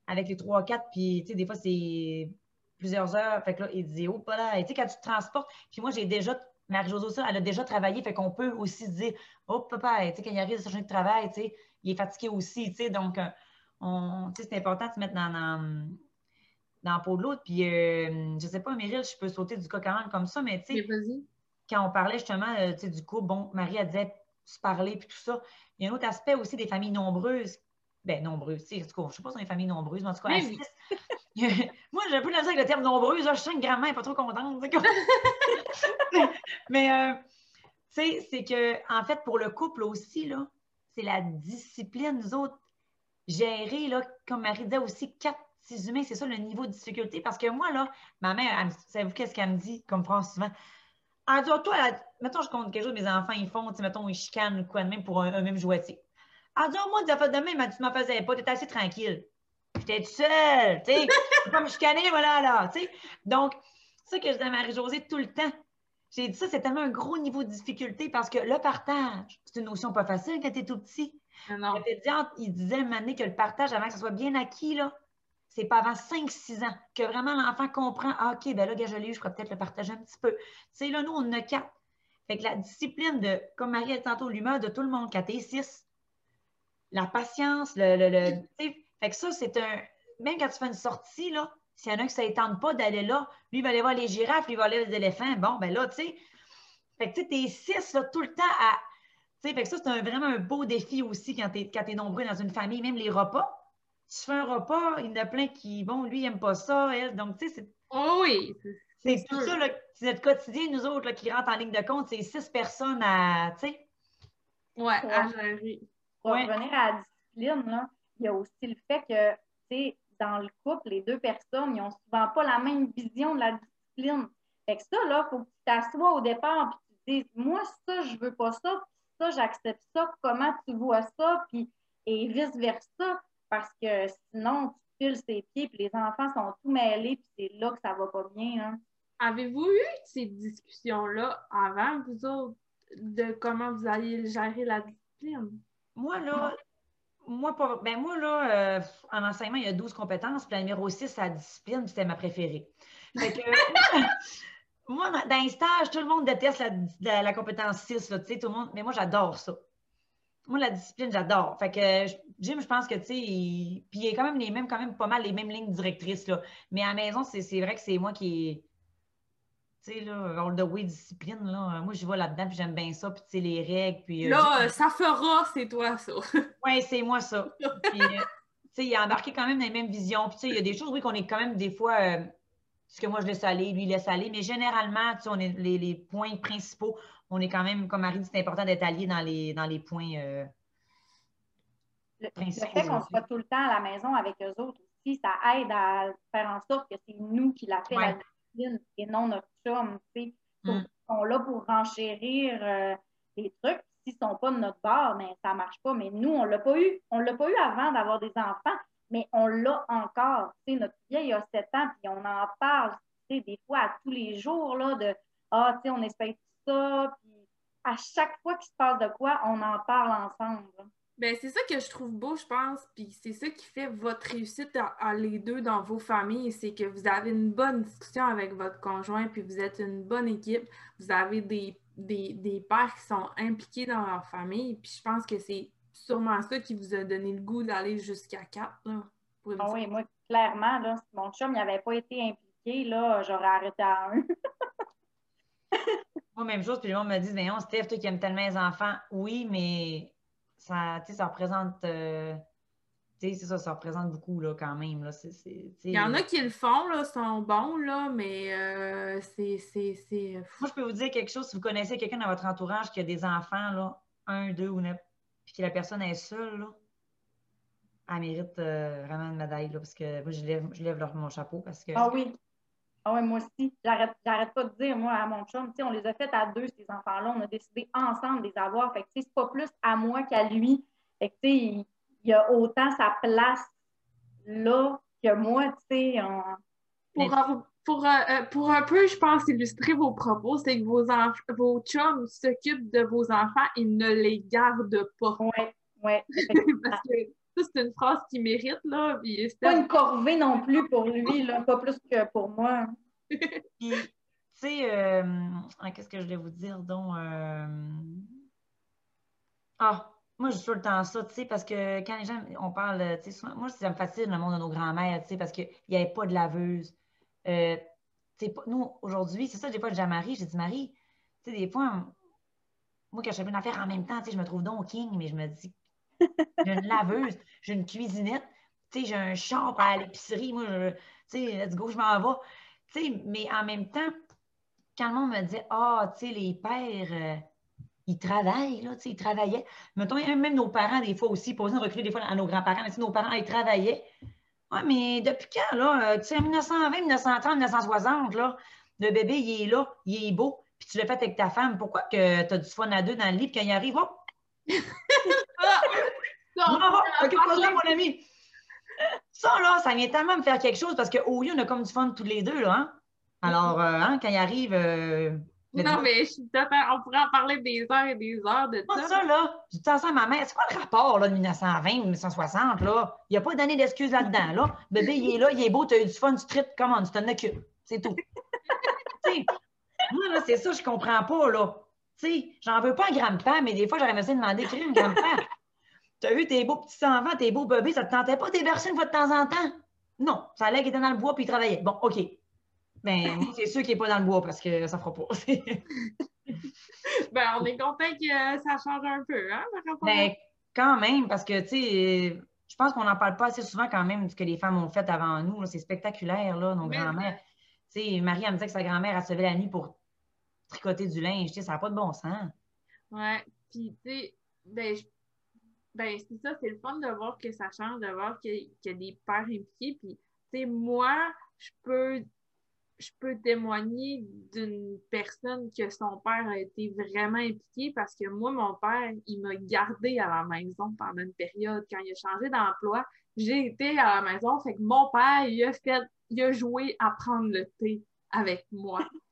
avec les trois, quatre, puis tu sais, des fois, c'est plusieurs heures. Fait que là, il dit, oh, là, tu sais, quand tu te transportes, puis moi, j'ai déjà, Marie-Josée elle a déjà travaillé, fait qu'on peut aussi se dire, oh, papa, tu sais, quand il arrive sa journée de travail, tu sais, il est fatigué aussi, tu sais, donc, euh, on, c'est important de se mettre dans, dans la peau de l'autre. Puis, euh, je sais pas, Meryl, je peux sauter du coq à comme ça, mais tu sais, quand on parlait justement euh, du couple, bon, Marie, elle disait se parler, puis tout ça. Il y a un autre aspect aussi des familles nombreuses. Ben, nombreuses, tu sais, je ne sais pas si on est famille nombreuse, mais en tout cas, Moi, j'ai un peu de avec le terme nombreuse. je sens que grand-mère n'est pas trop contente. mais, euh, tu sais, c'est que, en fait, pour le couple aussi, là, c'est la discipline. Nous autres, gérer, là, comme Marie disait aussi, quatre six humains, c'est ça le niveau de difficulté. Parce que moi, là, ma mère, savez-vous qu'est-ce qu'elle me dit, comme France souvent? Elle dit, oh, toi, mettons, je compte quelque chose, mes enfants, ils font, mettons, ils chicanent ou quoi de même pour un, même jouet. Elle dit, oh, moi, des affaires de même, tu m'en faisais pas, tu étais assez tranquille. J'étais seule, tu sais. comme chicaner, voilà, là, tu sais. Donc, c'est ça que je dis à Marie-Josée tout le temps. J'ai dit ça, c'est tellement un gros niveau de difficulté parce que le partage, c'est une notion pas facile quand tu es tout petit. Ah non. Il disait un que le partage, avant que ça soit bien acquis, là, c'est pas avant 5-6 ans que vraiment l'enfant comprend ah, OK, ben là, gars, je l'ai eu, je pourrais peut-être le partager un petit peu. Tu sais, là, nous, on a quatre. Fait que la discipline de, comme Marie a dit tantôt, l'humeur de tout le monde, quand t'es six, la patience, le. le, fait que ça, c'est un. Même quand tu fais une sortie, là, s'il y en a qui ne s'étendent pas d'aller là, lui, il va aller voir les girafes, lui, il va aller voir les éléphants. Bon, ben là, tu sais. Fait que tu sais, t'es six, là, tout le temps à. Tu sais, fait que ça, c'est vraiment un beau défi aussi quand tu es, nombreux dans une famille, même les repas tu fais un repas, il y en a plein qui, bon, lui, il n'aime pas ça, elle. Donc, tu sais, c'est. Oh oui! C'est tout ça, c'est notre quotidien, nous autres, qui rentrent en ligne de compte, c'est six personnes à, tu sais. Ouais, à gérer. Pour revenir à la discipline, là, il y a aussi le fait que, tu sais, dans le couple, les deux personnes, ils n'ont souvent pas la même vision de la discipline. Fait que ça, là, il faut que tu t'assoies au départ et tu te dises, moi, ça, je veux pas ça, ça, j'accepte ça, comment tu vois ça, puis et vice-versa parce que sinon, tu files ses pieds, puis les enfants sont tout mêlés, puis c'est là que ça va pas bien. Hein. Avez-vous eu ces discussions-là avant, vous autres, de comment vous alliez gérer la discipline? Moi, là, moi, ben moi, là, euh, en enseignement, il y a 12 compétences, puis la numéro 6, c'est la discipline, c'était ma préférée. Fait que, moi, dans les stages, tout le monde déteste la, compétence 6, là, tout le monde, mais moi, j'adore ça moi, la discipline, j'adore. Fait que Jim, je pense que, tu sais, puis il y a quand même les mêmes, quand même pas mal les mêmes lignes directrices, là. Mais à la maison, c'est vrai que c'est moi qui tu sais, là, all the way discipline, là. Moi, je vois là-dedans, puis j'aime bien ça, puis tu sais, les règles, puis... Euh, là, ça fera, c'est toi, ça. oui, c'est moi, ça. Puis, euh, tu sais, il a embarqué quand même dans les mêmes visions. Puis, tu sais, il y a des choses, oui, qu'on est quand même, des fois, euh, ce que moi, je laisse aller, lui, il laisse aller. Mais généralement, tu sais, on est les, les points principaux, on est quand même, comme Marie dit, c'est important d'être allié dans les, dans les points euh, le, fait qu'on soit tout le temps à la maison avec eux autres aussi, ça aide à faire en sorte que c'est nous qui l'a fait et non notre chum. Mm. Ils sont là pour renchérir euh, les trucs. S'ils ne sont pas de notre bord, mais ça ne marche pas. Mais nous, on ne l'a pas eu. On l'a pas eu avant d'avoir des enfants, mais on l'a encore. notre vieille a 7 ans, puis on en parle des fois à tous les jours là, de Ah, on espère ça. Puis à chaque fois qu'il se passe de quoi, on en parle ensemble. Ben, c'est ça que je trouve beau, je pense, puis c'est ça qui fait votre réussite à, les deux dans vos familles, c'est que vous avez une bonne discussion avec votre conjoint, puis vous êtes une bonne équipe, vous avez des, des, pères qui sont impliqués dans leur famille, puis je pense que c'est sûrement ça qui vous a donné le goût d'aller jusqu'à quatre, là. Ah oui, moi, clairement, là, si mon chum n'avait pas été impliqué, là, j'aurais arrêté à un. Moi, même chose, puis les gens me disent, mais non, Steph, toi qui aimes tellement les enfants, oui, mais ça, ça représente. Euh, tu sais, ça, ça représente beaucoup, là, quand même. Là. Il y en a qui le font, là, sont bons, là, mais euh, c'est. Euh, Moi, je peux vous dire quelque chose. Si vous connaissez quelqu'un dans votre entourage qui a des enfants, là, un, deux ou neuf, puis que la personne est seule, là, elle mérite vraiment une médaille, là, parce que moi, je lève, je lève leur, mon chapeau parce que. Ah oui. Ah oui, moi aussi. J'arrête, j'arrête pas de dire, moi, à mon chum, on les a fait à deux, ces enfants-là. On a décidé ensemble de les avoir. Fait que, c'est pas plus à moi qu'à lui. Fait que, il, y a autant sa place là que moi, tu sais. Pour, euh, euh, pour, un peu, je pense, illustrer vos propos, c'est que vos, vos chums s'occupent de vos enfants et ne les gardent pas. Oui, oui. Parce que c'est une phrase qui mérite, là. pas une corvée non plus pour lui, là, pas plus que pour moi. tu sais, euh, ah, qu'est-ce que je voulais vous dire, donc? Euh, ah, moi, je dis tout le temps ça, tu sais, parce que quand les gens, on parle, tu sais, moi, ça me fascine le monde de nos grands-mères, tu sais, parce qu'il n'y avait pas de laveuse. Euh, nous, aujourd'hui, c'est ça, des fois, je dis à Marie, j'ai dit, Marie, tu sais, des fois, moi, quand je fais une affaire en même temps, tu sais, je me trouve donc king, mais je me dis, j'ai une laveuse, j'ai une cuisinette, j'ai un champ à l'épicerie, moi, sais, let's go, je m'en vais. Mais en même temps, quand le monde me dit, ah, tu sais, les pères, euh, ils travaillent, là, ils travaillaient. Mettons, même nos parents, des fois aussi, poser un recul des fois à nos grands-parents, mais nos parents, ils travaillaient. Oui, mais depuis quand, là, euh, tu sais, 1920, 1930, 1960, là, le bébé, il est là, il est beau, puis tu l'as fait avec ta femme, pourquoi que tu as du fun à deux dans le lit, puis quand il arrive, hop! Non, non, ça, mon ami! Ça, là, ça vient tellement me faire quelque chose parce qu'au lieu, on a comme du fun tous les deux, là, hein? Alors, euh, hein, quand il arrive, euh, non, mais je suis on pourrait en parler des heures et des heures de ça. ça, là, je dis ça à ma mère, c'est quoi le rapport là, de 1920 ou 1960? Là? Il n'y a pas d'année d'excuses là-dedans. Là. Bébé, il est là, il est beau, tu as eu du fun, tu tripes, comment, tu t'en occupes. C'est tout. moi, là, c'est ça, je comprends pas, là. Tu sais, j'en veux pas un grand-père, mais des fois, j'aurais aimé ça demander, un grand-père, tu as vu tes beaux petits enfants, tes beaux bébés, ça te tentait pas de bercer une fois de temps en temps? Non, ça allait qu'il était dans le bois puis il travaillait. Bon, OK. Ben, c'est sûr qu'il n'est pas dans le bois parce que ça ne fera pas. ben, on est content que ça change un peu, hein, ben, quand même, parce que, tu sais, je pense qu'on n'en parle pas assez souvent quand même de ce que les femmes ont fait avant nous. C'est spectaculaire, là, nos grand-mères. Tu sais, Marie, elle me disait que sa grand-mère, a se levait la nuit pour tricoter du linge. Ça n'a pas de bon sens. Ouais. Puis, tu sais, ben, ben c'est ça, c'est le fun de voir que ça change, de voir qu'il y, a des pères impliqués. Puis, tu sais, moi, je peux je peux témoigner d'une personne que son père a été vraiment impliqué parce que moi, mon père, il m'a gardé à la maison pendant une période. Quand il a changé d'emploi, j'ai été à la maison. Fait que mon père, il a fait, il a joué à prendre le thé avec moi.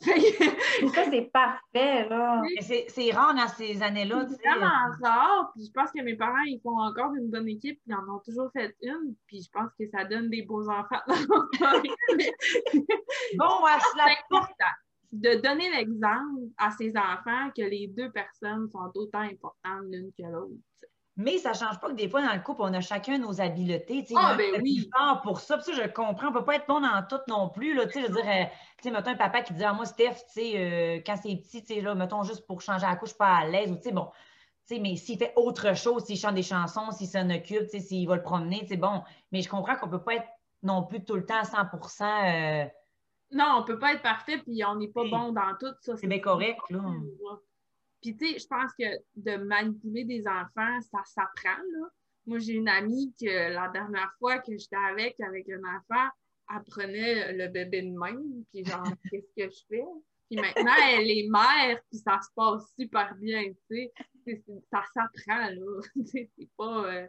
ça, c'est parfait, là. C'est rare dans ces années-là. C'est vraiment rare. Puis je pense que mes parents, ils font encore une bonne équipe. Ils en ont toujours fait une. Puis je pense que ça donne des beaux enfants. bon, c'est important de donner l'exemple à ses enfants que les deux personnes sont autant importantes l'une que l'autre. Mais ça ne change pas que des fois, dans le couple, on a chacun nos habiletés. Ah, ben oui. pour ça. ça, je comprends. On ne peut pas être bon dans tout non plus. Là, je veux dire, euh, tu sais, mettons un papa qui dit à ah, moi, Steph, tu sais, euh, quand c'est petit, tu sais, là, mettons juste pour changer la couche, je suis pas à l'aise. Ou, tu sais, bon, tu sais, mais s'il fait autre chose, s'il chante des chansons, s'il s'en occupe, tu sais, s'il va le promener, c'est bon. Mais je comprends qu'on ne peut pas être non plus tout le temps à 100 euh, Non, on ne peut pas être parfait, puis on n'est pas bon dans tout ça. C'est bien correct, là. Puis, tu sais, je pense que de manipuler des enfants, ça s'apprend, là. Moi, j'ai une amie que la dernière fois que j'étais avec, avec un enfant, elle prenait le bébé de même, puis genre, qu'est-ce que je fais? Puis maintenant, elle est mère, puis ça se passe super bien, tu sais. Ça s'apprend, là. c'est pas... Euh,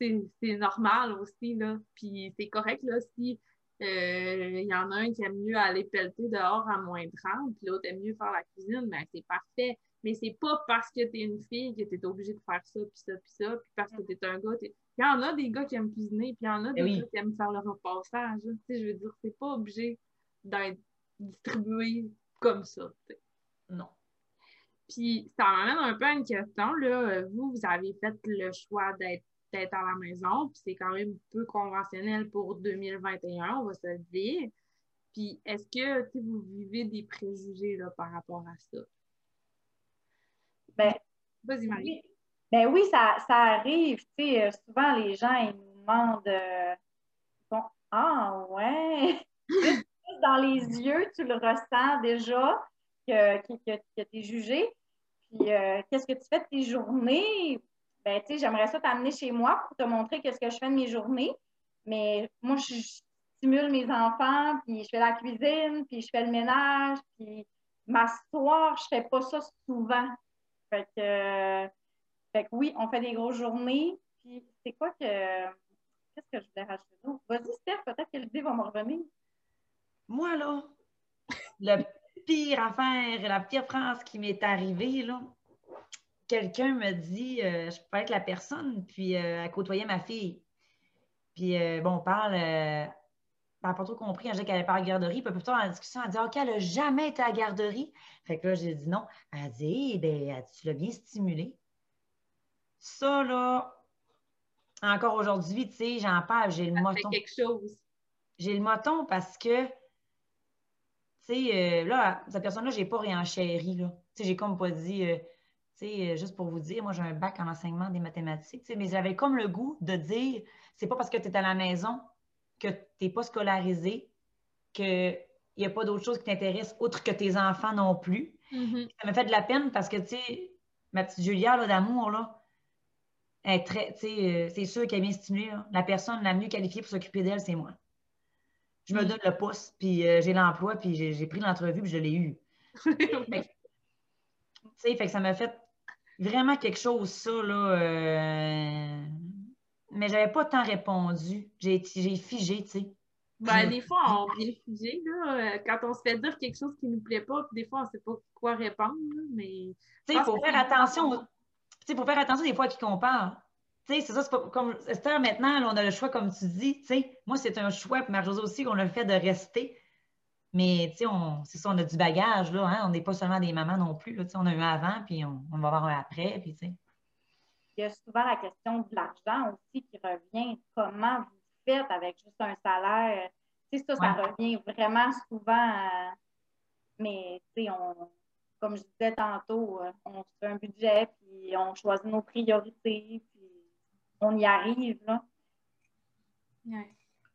c'est normal aussi, là. Puis c'est correct, là, si il euh, y en a un qui aime mieux aller pelleter dehors à moins 30, puis l'autre aime mieux faire la cuisine, mais ben, c'est parfait. Mais c'est pas parce que tu es une fille que tu es obligé de faire ça, puis ça, puis ça, puis parce que tu es un gars. Il y en a des gars qui aiment cuisiner, puis il y en a des gars qui aiment faire le repassage. Tu sais, je veux dire, c'est pas obligé d'être distribué comme ça. Non. Puis ça m'amène un peu à une question. Là. Vous, vous avez fait le choix d'être à la maison, puis c'est quand même peu conventionnel pour 2021, on va se le dire. Puis est-ce que vous vivez des préjugés là, par rapport à ça? Ben, Vas-y, Marie. Ben oui, ça, ça arrive. Tu sais, euh, souvent, les gens, ils nous demandent euh, Ah, ouais. dans les yeux, tu le ressens déjà que, que, que tu es jugé. Puis, euh, qu'est-ce que tu fais de tes journées? Ben, tu sais, j'aimerais ça t'amener chez moi pour te montrer qu'est-ce que je fais de mes journées. Mais moi, je stimule mes enfants, puis je fais la cuisine, puis je fais le ménage, puis m'asseoir, je fais pas ça souvent. Fait que, fait que oui, on fait des grosses journées. Puis c'est quoi que. Qu'est-ce que je voulais rajouter Vas-y, Steph, peut-être que l'idée va me revenir. Moi, là, la pire affaire, la pire phrase qui m'est arrivée, là, quelqu'un me dit euh, je peux être la personne, puis euh, elle côtoyait ma fille. Puis, euh, bon, on parle, elle n'a pas trop compris, elle dit qu'elle n'allait pas à la garderie. Puis, plus tard, la discussion, elle dit OK, elle n'a jamais été à la garderie. Fait que là, j'ai dit non. Elle dit, eh ben, tu l'as bien stimulé. ça, là, encore aujourd'hui, tu sais, j'en parle, j'ai le moton. quelque chose. J'ai le moton parce que, tu sais, euh, là, cette personne-là, j'ai pas réenchéri, là. Tu sais, j'ai comme pas dit, euh, tu sais, euh, juste pour vous dire, moi, j'ai un bac en enseignement des mathématiques, tu sais, mais j'avais comme le goût de dire, c'est pas parce que tu es à la maison que tu n'es pas scolarisé, qu'il n'y a pas d'autre chose qui t'intéresse autre que tes enfants non plus. Mm-hmm. Ça me fait de la peine parce que, tu sais, ma petite Julia, là, d'amour, là, très, euh, c'est sûr qu'elle est bien stimulée. La personne la mieux qualifiée pour s'occuper d'elle, c'est moi. Je me mm. donne le pouce, puis euh, j'ai l'emploi, puis j'ai pris l'entrevue, puis je l'ai eu. fait, fait que ça m'a fait vraiment quelque chose, ça, là. Euh... Mais j'avais pas tant répondu. J'ai figé, tu sais. Ben, des fois, on est figé, là, euh, quand on se fait dire quelque chose qui nous plaît pas, puis des fois, on sait pas quoi répondre, mais... Tu sais, il faut faire attention il faut faire attention des fois à qui qu'on parle. c'est ça, c'est pas comme Esther, maintenant, on a le choix, comme tu dis. moi, c'est un choix, puis Marjorie aussi, qu'on a fait de rester. Mais c'est ça, on a du bagage, là, hein? on n'est pas seulement des mamans non plus. Là, on a eu un avant, puis on, va avoir un après. Puis, Il y a souvent la question de l'argent aussi qui revient. Comment vous faites avec juste un salaire? ça, ça revient vraiment souvent. Mais on, comme je disais tantôt, euh, on fait un budget, puis on choisit nos priorités, puis on y arrive. Là.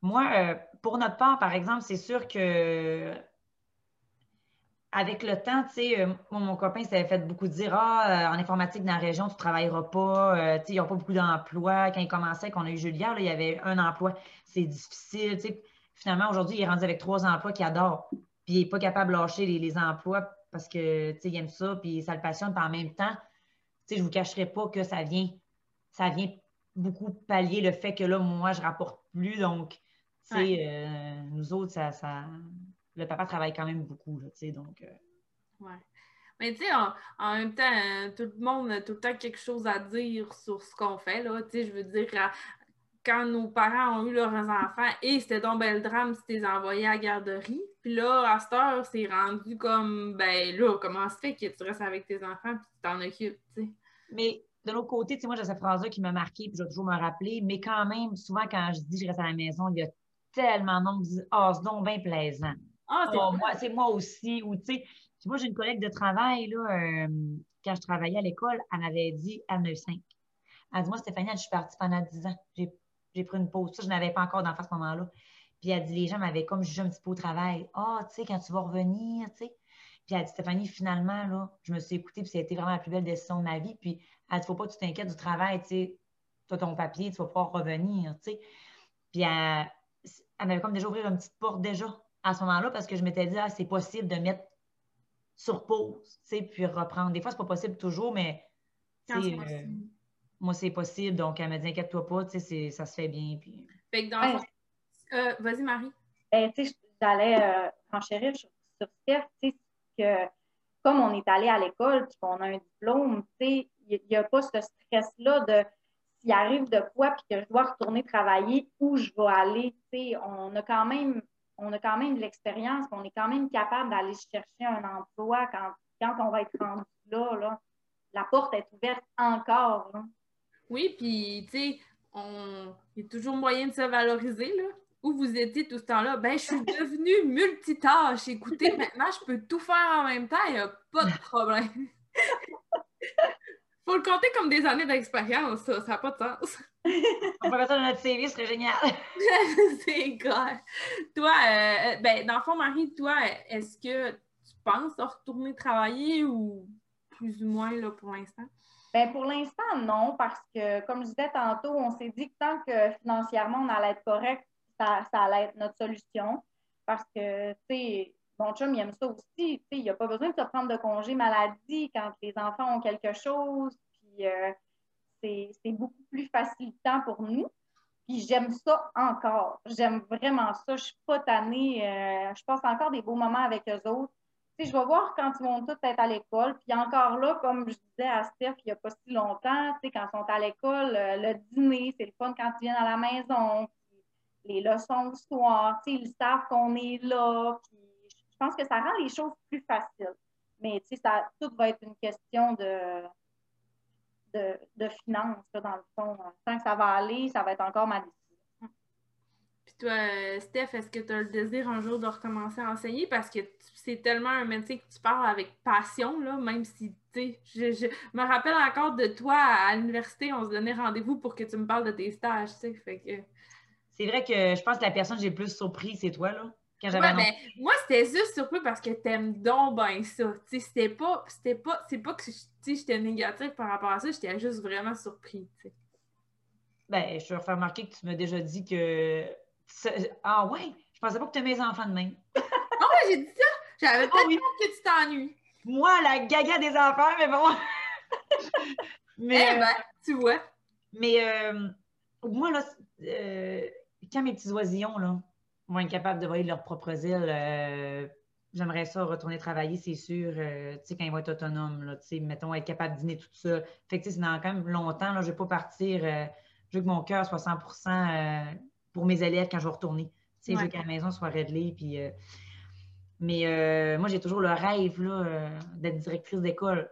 Moi, euh, pour notre part, par exemple, c'est sûr que avec le temps, tu sais, euh, mon copain s'avait fait beaucoup dire Ah, en informatique dans la région, tu ne travailleras pas, tu sais, ils n'ont pas beaucoup d'emplois. Quand il commençait, qu'on a eu Julia, il y avait un emploi. C'est difficile. Tu sais. Finalement, aujourd'hui, il est rendu avec trois emplois qu'il adore. Puis il n'est pas capable de lâcher les, les emplois parce que, tu sais, il aime ça, puis ça le passionne, puis en même temps, tu sais, je vous cacherai pas que ça vient, ça vient beaucoup pallier le fait que là, moi, je rapporte plus, donc, tu sais, euh, nous autres, ça, ça, le papa travaille quand même beaucoup, tu sais, donc... Euh. Ouais. Mais tu sais, en, même temps, euh, tout le monde a tout le temps quelque chose à dire sur ce qu'on fait, là. Tu sais, je veux dire, quand nos parents ont eu leurs enfants, et c'était donc bel drame si tu les envoyés à la garderie. Puis là, à cette heure, c'est rendu comme, ben là, comment se fait que tu restes avec tes enfants puis tu t'en occupes, tu sais? Mais de l'autre côté, tu sais, moi, j'ai cette phrase-là qui m'a marqué, puis je vais toujours me rappeler, mais quand même, souvent, quand je dis je reste à la maison, il y a tellement de monde qui dit Ah, c'est donc bien plaisant. Ah, c'est oh, moi, c'est moi aussi. Ou, tu sais, moi, j'ai une collègue de travail, là, euh, quand je travaillais à l'école, elle m'avait dit à 9-5. Elle dit Moi, Stéphanie, je suis partie pendant 10 ans. J'ai pris une pause. Ça, je n'avais pas encore d'enfant à ce moment-là. Puis elle dit, les gens m'avaient comme jugé un petit peu au travail. Ah, tu sais, quand tu vas revenir, tu sais. Puis elle dit, Stéphanie, finalement, là, je me suis écoutée, puis ça a été vraiment la plus belle décision de ma vie. Puis elle dit, faut pas que tu t'inquiètes du travail, tu sais. Tu as ton papier, tu vas pouvoir revenir, tu sais. Puis elle, elle m'avait comme déjà ouvert une petite porte déjà à ce moment-là parce que je m'étais dit, ah, c'est possible de mettre sur pause, tu sais, puis reprendre. Des fois, c'est pas possible toujours, mais moi, c'est possible. Donc, elle m'a dit, inquiète-toi pas, tu sais, ça se fait bien. Puis... Fait que dans euh, Vas-y, Marie. Ben, tu sais, j'allais euh, enchérir sur, sur tu sais, que comme on est allé à l'école puis qu'on a un diplôme, tu sais, il n'y a pas ce stress-là de s'il arrive de quoi puis que je dois retourner travailler, où je vais aller, tu sais, on a quand même on a quand même de l'expérience, on est quand même capable d'aller chercher un emploi quand, quand on va être rendu là. La porte est ouverte encore. Oui, puis, tu sais, il y a toujours moyen de se valoriser, là. Où vous étiez tout ce temps-là? Ben, je suis devenue multitâche. Écoutez, maintenant, je peux tout faire en même temps, il n'y a pas de problème. Faut le compter comme des années d'expérience, ça, ça n'a pas de sens. On peut mettre ça dans notre CV, ce serait génial. C'est clair. Toi, euh, ben, dans le fond, Marie, toi, est-ce que tu penses retourner travailler ou plus ou moins là pour l'instant? Bien, pour l'instant, non, parce que, comme je disais tantôt, on s'est dit que tant que financièrement on allait être correct, ça, allait être notre solution. Parce que, tu sais, mon chum, il aime ça aussi. Tu sais, il n'y a pas besoin de se prendre de congé maladie quand les enfants ont quelque chose. Puis, euh, c'est beaucoup plus facilitant pour nous. Puis, j'aime ça encore. J'aime vraiment ça. Je suis pas tannée. Euh, je passe encore des beaux moments avec eux autres je vais voir quand ils vont tous être à l'école. Puis encore là, comme je disais à Steph il n'y a pas si longtemps, quand ils sont à l'école, euh, le dîner, c'est le fun quand ils viennent à la maison. les leçons le soir, ils savent qu'on est là. je pense que ça rend les choses plus faciles. Mais ça, tout va être une question de, de, finances, dans le fond. Tant que ça va aller, ça va être encore ma décision. Puis toi, euh, Steph, est-ce que tu as le désir un jour de recommencer à enseigner? Parce que c'est tellement un métier que tu parles avec passion, là, même si, tu sais, je, me rappelle encore de toi à, l'université, on se donnait rendez-vous pour que tu me parles de tes stages, tu sais, fait que... C'est vrai que je pense que la personne que j'ai le plus surpris, c'est toi, là. Quand ouais, ben, moi, c'était juste surpris parce que t'aimes donc bien ça. C'était pas, c'était pas, c'est pas que j'étais négative par rapport à ça, j'étais juste vraiment surpris. T'sais. Ben, je te refais remarquer que tu m'as déjà dit que. Ah ouais, je pensais pas que tu aimais les enfants de même. ah ouais, j'ai dit ça! J'avais ah peut-être que tu t'ennuies. Moi, la gaga des enfants, mais bon. mais, eh ben, tu vois. Mais euh, moi, là, euh, quand mes petits oisillons, là, vont être capables de voler leurs propres euh, j'aimerais ça retourner travailler, c'est sûr, euh, tu sais, quand ils vont être autonomes, là, tu sais, mettons, être capable de dîner tout seul. Fait que, c'est dans quand même longtemps, là, je ne vais pas partir, euh, je veux que mon cœur soit 100% pour mes élèves quand je vais retourner. Tu sais, je veux que la maison soit réglée, puis... mais moi, j'ai toujours le rêve, là, d'être directrice d'école.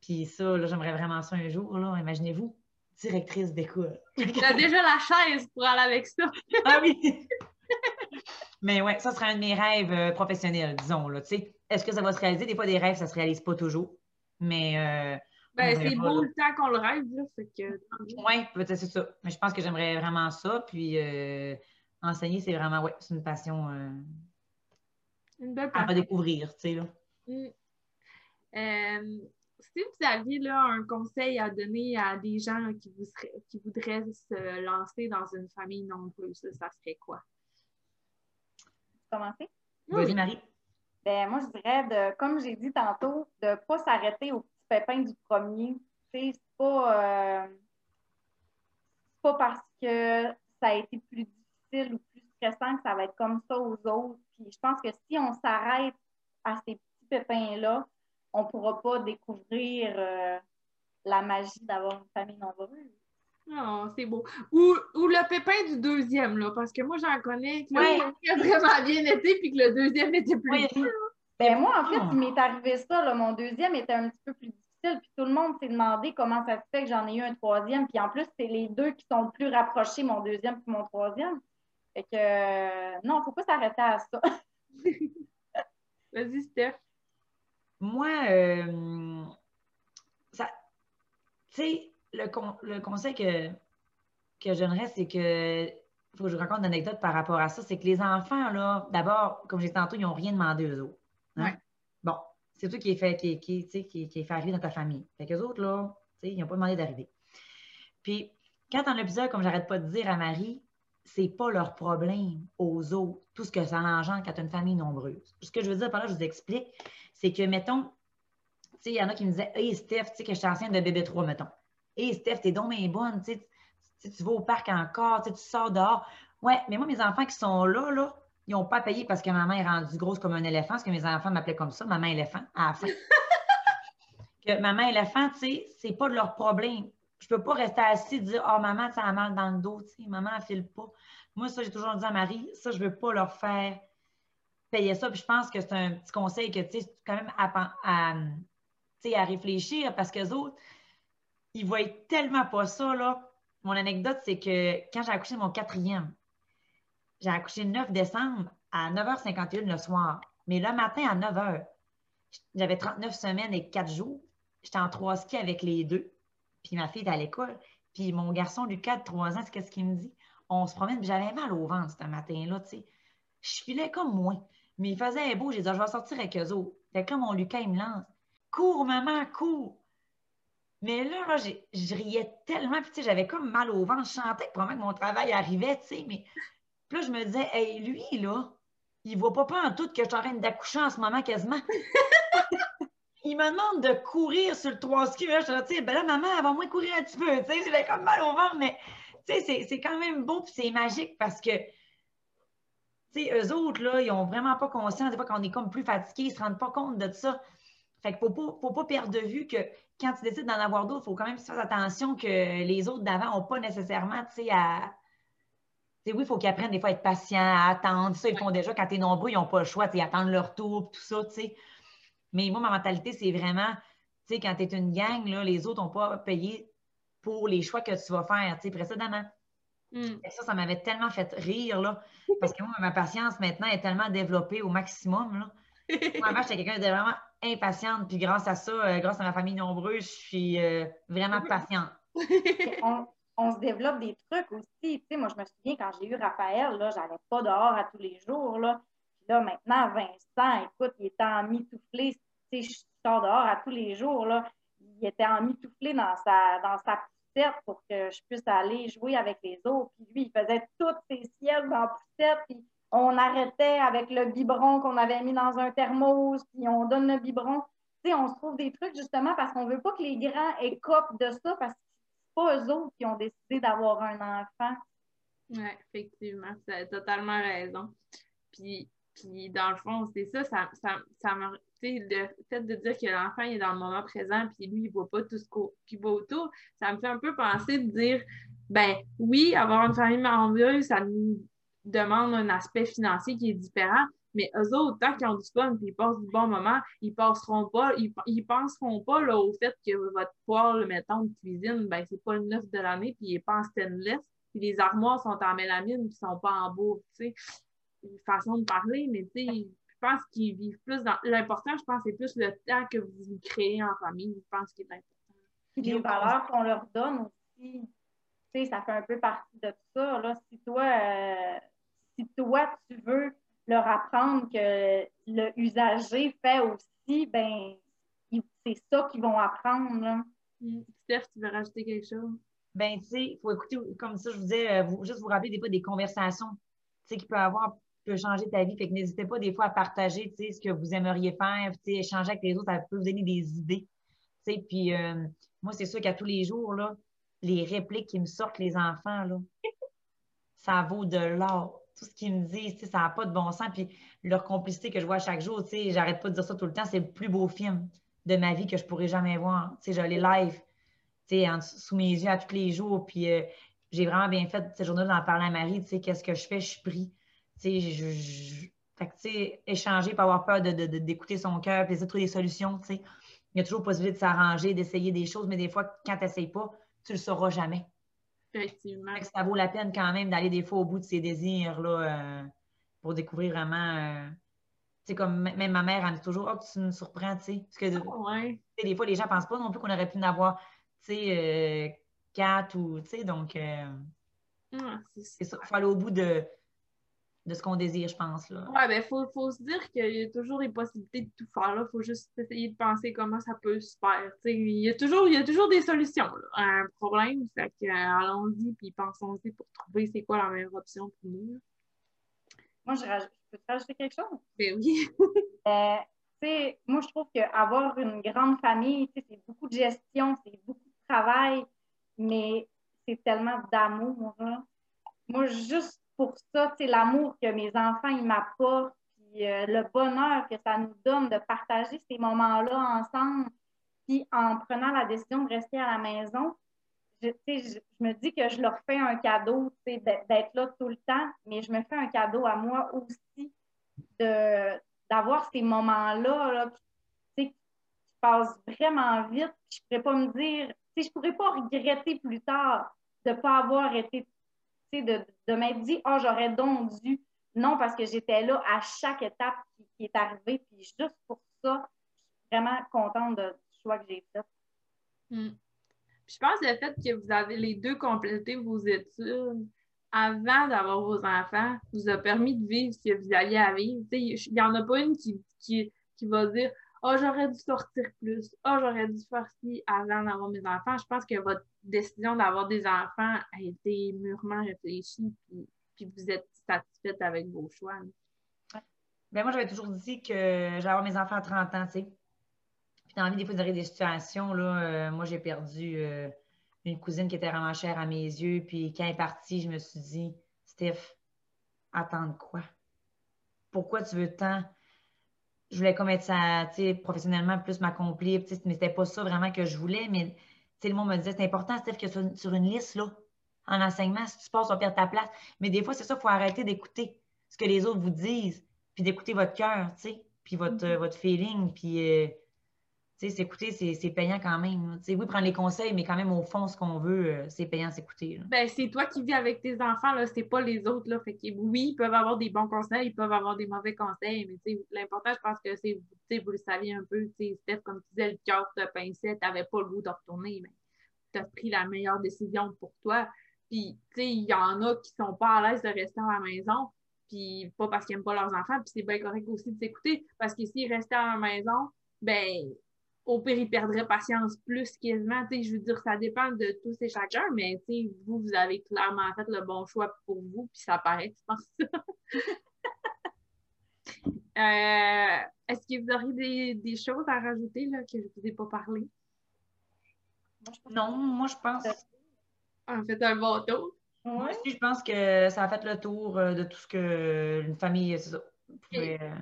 Puis ça, là, j'aimerais vraiment ça un jour, là, imaginez-vous directrice d'école. Tu as déjà la chaise pour aller avec ça. ah oui! Mais ouais, ça serait un de mes rêves euh, professionnels, disons. Là, Est-ce que ça va se réaliser? Des fois, des rêves, ça ne se réalise pas toujours. Mais. Euh, ben, c'est beau le temps qu'on le rêve. Là, que... Oui, peut-être c'est ça. Mais je pense que j'aimerais vraiment ça. Puis euh, enseigner, c'est vraiment, ouais, c'est une passion. une belle passion. À découvrir, tu sais. Là. Mm. si vous aviez là, un conseil à donner à des gens qui, vous qui voudraient se lancer dans une famille nombreuse, ça serait quoi? Commencer? Vas-y, Marie. Ben, moi, je dirais, de, comme j'ai dit tantôt, de ne pas s'arrêter au petit pépin du premier. C'est pas, euh, pas parce que ça a été plus difficile ou plus stressant que ça va être comme ça aux autres. Puis je pense que si on s'arrête à ces petits pépins-là, on ne pourra pas découvrir euh, la magie d'avoir une famille nombreuse. Oh, c'est beau. Ou, le pépin du deuxième, là, parce que moi, j'en connais qui a vraiment bien été, puis que le deuxième était plus Ben, moi, en fait, il m'est arrivé ça. Là, mon deuxième était un petit peu plus difficile, puis tout le monde s'est demandé comment ça se fait que j'en ai eu un troisième. Puis en plus, c'est les deux qui sont le plus rapprochés, mon deuxième et mon troisième. Fait que, euh, non, il ne faut pas s'arrêter à ça. Vas-y, Steph. Moi, euh, ça, tu sais, le, conseil que, que je donnerais, c'est que il faut que je vous raconte une anecdote par rapport à ça. C'est que les enfants, là, d'abord, comme j'ai dit tantôt, ils n'ont rien demandé aux autres. Hein? Bon, c'est toi qui est fait, qui, qui, qui, qui est fait arriver dans ta famille. Fait qu'eux autres, là, ils n'ont pas demandé d'arriver. Puis, quand dans l'épisode, comme j'arrête pas de dire à Marie, c'est pas leur problème aux autres, tout ce que ça engendre quand tu as une famille nombreuse. Ce que je veux dire par là, je vous explique, c'est que, mettons, il y en a qui me disaient Hey Steph, tu sais que je suis enceinte de bébé 3, mettons. Hé, Steph, t'es donc bien bonne, tu sais, tu vas au parc encore, tu sors dehors. Ouais, mais moi, mes enfants qui sont là, là, ils n'ont pas payé parce que maman est rendue grosse comme un éléphant, parce que mes enfants m'appelaient comme ça, maman éléphant, à la fin. que maman éléphant, tu sais, c'est pas de leur problème. Je peux pas rester assis et dire, oh, maman, ça a mal dans le dos, tu sais, maman, elle file pas. Moi, ça, j'ai toujours dit à Marie, ça, je veux pas leur faire payer ça. Puis je pense que c'est un petit conseil que, tu sais, quand même à, à, à réfléchir parce que autres, il voit tellement pas ça, là. Mon anecdote, c'est que quand j'ai accouché mon quatrième, j'ai accouché le 9 décembre à 9h51 le soir. Mais le matin à 9h, j'avais 39 semaines et 4 jours. J'étais en trois skis avec les deux. Puis ma fille est à l'école. Puis mon garçon, Lucas, de 3 ans, c'est qu'est-ce qu'il me dit? On se promène, j'avais mal au ventre ce matin-là, tu sais. Je filais comme moi. Mais il faisait beau, j'ai dit, je vais sortir avec eux autres. Fait que mon Lucas, il me lance. Cours, maman, cours. Mais là, je riais tellement, puis j'avais comme mal au ventre. Je chantais pour que mon travail arrivait, tu sais, mais puis là, je me disais, hey, lui, là, il voit pas pas en tout que je suis en train d'accoucher en ce moment quasiment. il me demande de courir sur le 3 ski. Là, je me dis, ben là, maman, elle va moins courir un petit peu. Tu sais, j'avais comme mal au ventre, mais tu sais, c'est quand même beau, puis c'est magique parce que, tu sais, eux autres, là, ils ont vraiment pas conscience, des fois, quand on est comme plus fatigué, ils se rendent pas compte de ça. Fait qu'il ne faut pas, perdre de vue que quand tu décides d'en avoir d'autres, il faut quand même faire attention que les autres d'avant n'ont pas nécessairement, tu sais, à. oui, il faut qu'ils apprennent des fois à être patients, à attendre. Ça, ils font déjà quand tu es nombreux, ils n'ont pas le choix, tu attendre leur tour, tout ça, tu sais. Mais moi, ma mentalité, c'est vraiment, Tu sais, quand tu es une gang, là, les autres n'ont pas payé pour les choix que tu vas faire, tu sais, précédemment. Mm. Et ça, ça m'avait tellement fait rire, là, parce que moi, ma patience maintenant est tellement développée au maximum. Là. Moi, avant, j'étais quelqu'un de vraiment impatiente, puis grâce à ça, euh, grâce à ma famille nombreuse, je suis euh, vraiment patiente. on, on se développe des trucs aussi. Tu sais, moi, je me souviens quand j'ai eu Raphaël, là, j'allais pas dehors à tous les jours. Là, Puis là maintenant, Vincent, écoute, il était en mitouflé. Tu sais, je sors dehors à tous les jours. Là. Il était en mitouflé dans sa, dans sa poussette pour que je puisse aller jouer avec les autres. Puis lui, il faisait toutes ses sièges dans la poussette. Puis on arrêtait avec le biberon qu'on avait mis dans un thermos. Puis on donne le biberon. Tu sais, on se trouve des trucs justement parce qu'on veut pas que les grands écopent de ça parce que pas eux autres qui ont décidé d'avoir un enfant. Oui, effectivement, tu as totalement raison. Puis, puis dans le fond, c'est ça, ça, ça, ça me. Le fait de dire que l'enfant est dans le moment présent, puis lui, il ne voit pas tout ce qui va autour, ça me fait un peu penser de dire ben oui, avoir une famille merveilleuse, ça nous demande un aspect financier qui est différent, mais eux autres, tant qu'ils ont du fun et ils passent du bon moment, ils passeront pas, ils, ils penseront pas là, au fait que votre poêle, mettons, de cuisine, ben, c'est pas le neuf de l'année, puis il est pas en stainless, puis les armoires sont en mélamine, puis sont pas en bois, tu sais. Une façon de parler, mais tu sais, je pense qu'ils vivent plus dans. L'important, je pense, c'est plus le temps que vous créez en famille, je pense qu'il est important. Puis les valeurs qu'on leur donne aussi, tu sais, ça fait un peu partie de tout ça. Là. Si toi, euh, si toi, tu veux leur apprendre que le usager fait aussi, ben c'est ça qu'ils vont apprendre. Là. Mm. Steph, tu veux rajouter quelque chose? Ben, tu sais, il faut écouter, comme ça, je vous disais, vous, juste vous rappeler des fois des conversations, tu sais, qu'il peut avoir, peut changer ta vie. Fait que n'hésitez pas des fois à partager, tu sais, ce que vous aimeriez faire, tu sais, échanger avec les autres, ça peut vous donner des idées. Tu sais, puis euh, moi, c'est sûr qu'à tous les jours, là, les répliques qui me sortent les enfants, là, ça vaut de l'or tout ce qu'ils me disent, ça n'a pas de bon sens. Puis leur complicité que je vois chaque jour, j'arrête pas de dire ça tout le temps, c'est le plus beau film de ma vie que je pourrais jamais voir. Je l'ai live en, sous mes yeux à tous les jours. Puis euh, j'ai vraiment bien fait cette journée d'en parler à Marie. Qu'est-ce que je fais? Je pris. Je, je, fait échanger, pas avoir peur d'écouter son cœur, puis de trouver des solutions. Il y a toujours possibilité de s'arranger, d'essayer des choses, mais des fois, quand tu n'essayes pas, tu ne le sauras jamais. Effectivement. Ça vaut la peine quand même d'aller des fois au bout de ses désirs là, euh, pour découvrir vraiment. Euh, tu sais, comme même ma mère, elle dit toujours Oh, tu me surprends, tu sais. Parce que des fois, les gens ne pensent pas non plus qu'on aurait pu en avoir, tu sais, euh, quatre ou, tu sais, donc. Ah, c'est ça. Il faut aller au bout de, de ce qu'on désire, je pense. Là. Ouais, ben, faut, faut se dire qu'il y a toujours des possibilités de tout faire. Il faut juste essayer de penser comment ça peut se faire. il, y a toujours, il y a toujours des solutions. Un problème, c'est que allons-y puis pensons-y pour trouver c'est quoi la meilleure option pour nous. Moi, je, peux te rajouter quelque chose? Ben oui. euh, moi, je trouve qu'avoir une grande famille, c'est beaucoup de gestion, c'est beaucoup de travail, mais c'est tellement d'amour. Moi, juste pour ça, c'est l'amour que mes enfants ils m'apportent, puis euh, le bonheur que ça nous donne de partager ces moments-là ensemble, puis en prenant la décision de rester à la maison, je, je, me dis que je leur fais un cadeau d'être là tout le temps, mais je me fais un cadeau à moi aussi d'avoir ces moments-là là, qui, passent vraiment vite. Je ne pourrais pas me dire, je ne pourrais pas regretter plus tard de ne pas avoir été de, de m'être dit, oh, j'aurais donc dû. Non, parce que j'étais là à chaque étape qui, est arrivée. Puis juste pour ça, je suis vraiment contente du choix que j'ai fait. Hmm. Je pense que le fait que vous avez les deux complété vos études avant d'avoir vos enfants vous a permis de vivre ce que vous alliez à vivre. Il n'y en a pas une qui, qui, qui va dire oh, j'aurais dû sortir plus. oh, j'aurais dû faire avant d'avoir mes enfants. Je pense que votre décision d'avoir des enfants a été mûrement réfléchie, puis, puis vous êtes satisfaite avec vos choix. Ben moi, j'avais toujours dit que j'allais avoir mes enfants à 30 ans, tu sais. Puis dans la vie, des fois, vous des situations, là, euh, moi, j'ai perdu euh, une cousine qui était vraiment chère à mes yeux, puis quand elle est partie, je me suis dit, Steph, attendre quoi? Pourquoi tu veux tant? je voulais comme être ça, professionnellement plus m'accomplir, mais c'était pas ça vraiment que je voulais, mais le monde me disait, c'est important, Steph, que sur, sur une liste, là, en enseignement, si tu passes, tu vas perdre ta place. Mais des fois, c'est ça, il faut arrêter d'écouter ce que les autres vous disent, puis d'écouter votre cœur, puis votre, mm-hmm. votre feeling, puis euh, s'écouter, c'est payant quand même. Oui, prendre les conseils, mais quand même, au fond, ce qu'on veut, euh, c'est payant s'écouter. Ben, c'est toi qui vis avec tes enfants, là, c'est pas les autres. Là. Fait que, oui, ils peuvent avoir des bons conseils, ils peuvent avoir des mauvais conseils, mais l'important, je pense que c'est, vous le saviez un peu, Steph, comme tu disais, le cœur te pinçait, tu n'avais pas le goût de retourner, mais tu as pris la meilleure décision pour toi. Puis, tu sais, il y en a qui sont pas à l'aise de rester à la maison, puis pas parce qu'ils n'aiment pas leurs enfants, puis c'est bien correct aussi de s'écouter, parce que s'ils restaient à la maison, ben au pire, ils perdraient patience plus quasiment. je veux dire, ça dépend de tous et chacun, mais vous, vous avez clairement fait le bon choix pour vous, puis ça paraît, je pense. euh, Est-ce que vous auriez des, des, choses à rajouter là, que je ne vous ai pas parlé? Non, moi, je pense. En fait, un bon tour. Moi aussi, je pense que ça a fait le tour euh, de tout ce que une famille pouvait. Euh,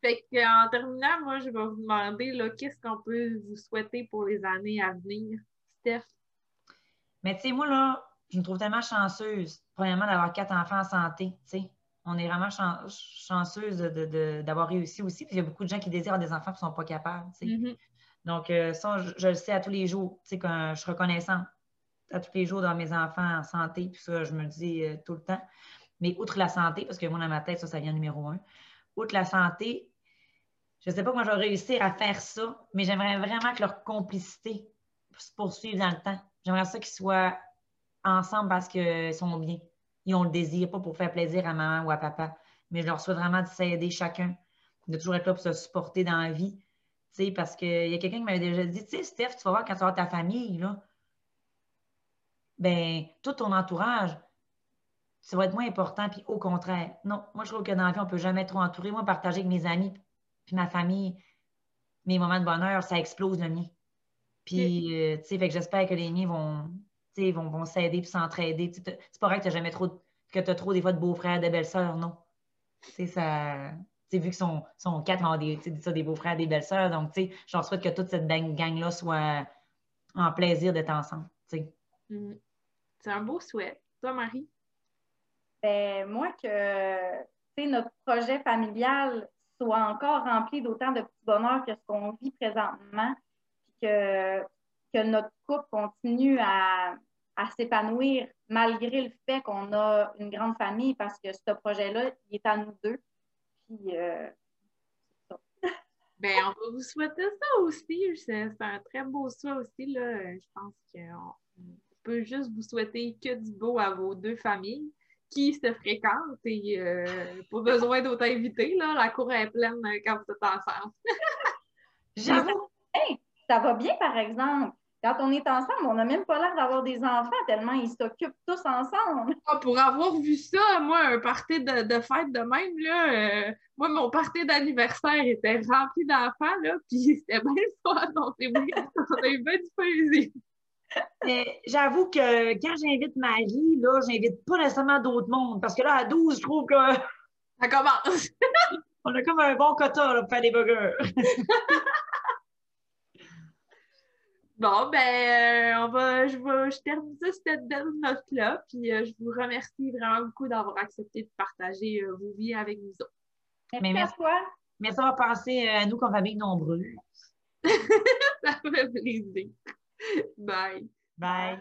fait en terminant, moi, je vais vous demander qu'est-ce qu'on peut vous souhaiter pour les années à venir, Steph? Mais tu sais, moi, là, je me trouve tellement chanceuse, premièrement, d'avoir quatre enfants en santé. Tu sais, on est vraiment chanceuse d'avoir réussi aussi. Puis il y a beaucoup de gens qui désirent des enfants et ne sont pas capables. Tu sais. Mm-hmm. Donc, euh, ça, je, le sais à tous les jours. Tu sais, quand je suis reconnaissante à tous les jours dans mes enfants en santé. Puis ça, je me le dis euh, tout le temps. Mais outre la santé, parce que moi, dans ma tête, ça, ça vient numéro un outre la santé, je ne sais pas comment je vais réussir à faire ça, mais j'aimerais vraiment que leur complicité se poursuive dans le temps. J'aimerais ça qu'ils soient ensemble parce qu'ils sont bien. Ils ont le désir, pas pour faire plaisir à maman ou à papa, mais je leur souhaite vraiment de s'aider chacun, de toujours être là pour se supporter dans la vie. parce qu'il y a quelqu'un qui m'avait déjà dit, tu sais, Steph, tu vas voir quand tu vas ta famille, là, ben, tout ton entourage, ça va être moins important, puis au contraire. Non, moi, je trouve que dans la vie, on ne peut jamais trop entourer. Moi, partager avec mes amis, puis ma famille, mes moments de bonheur, ça explose le mien. Puis, euh, tu sais, fait que j'espère que les miens vont, vont, vont s'aider puis s'entraider. C'est pas vrai que tu jamais trop, que tu as trop des fois de beaux-frères, de belles-sœurs, non. Tu sais, ça. vu qu'ils sont, sont quatre, on des, des beaux-frères, des belles-sœurs. Donc, tu sais, j'en souhaite que toute cette gang-là soit en plaisir d'être ensemble. Mm. C'est un beau souhait. Toi, Marie? Ben, moi, que notre projet familial soit encore rempli d'autant de petits bonheurs que ce qu'on vit présentement, puis que, notre couple continue à, s'épanouir malgré le fait qu'on a une grande famille, parce que ce projet-là, il est à nous deux. Puis, euh, ben, on va vous souhaiter ça aussi. C'est un très beau souhait aussi. Là. Je pense qu'on peut juste vous souhaiter que du beau à vos deux familles qui se fréquentent et euh, pas besoin d'autres invités. Là. La cour est pleine quand vous êtes ensemble. J'avoue. ça va bien, par exemple. Quand on est ensemble, on n'a même pas l'air d'avoir des enfants tellement ils s'occupent tous ensemble. Ah, pour avoir vu ça, moi, un party de, de fête de même, là, euh, moi, mon party d'anniversaire était rempli d'enfants, là, puis c'était bien le fun. On, on a eu bien du plaisir. J'avoue que quand j'invite Marie, là, j'invite pas nécessairement d'autres mondes. Parce que là, à 12, je trouve que. Ça commence. On a comme un bon quota pour faire des burgers. bon, ben, euh, on va, je, vais, je termine ça cette belle note-là. Puis euh, je vous remercie vraiment beaucoup d'avoir accepté de partager euh, vos vies avec nous autres. Merci, merci à toi. Merci d'avoir pensé à nous comme famille nombreuse. ça fait plaisir. Bye. Bye.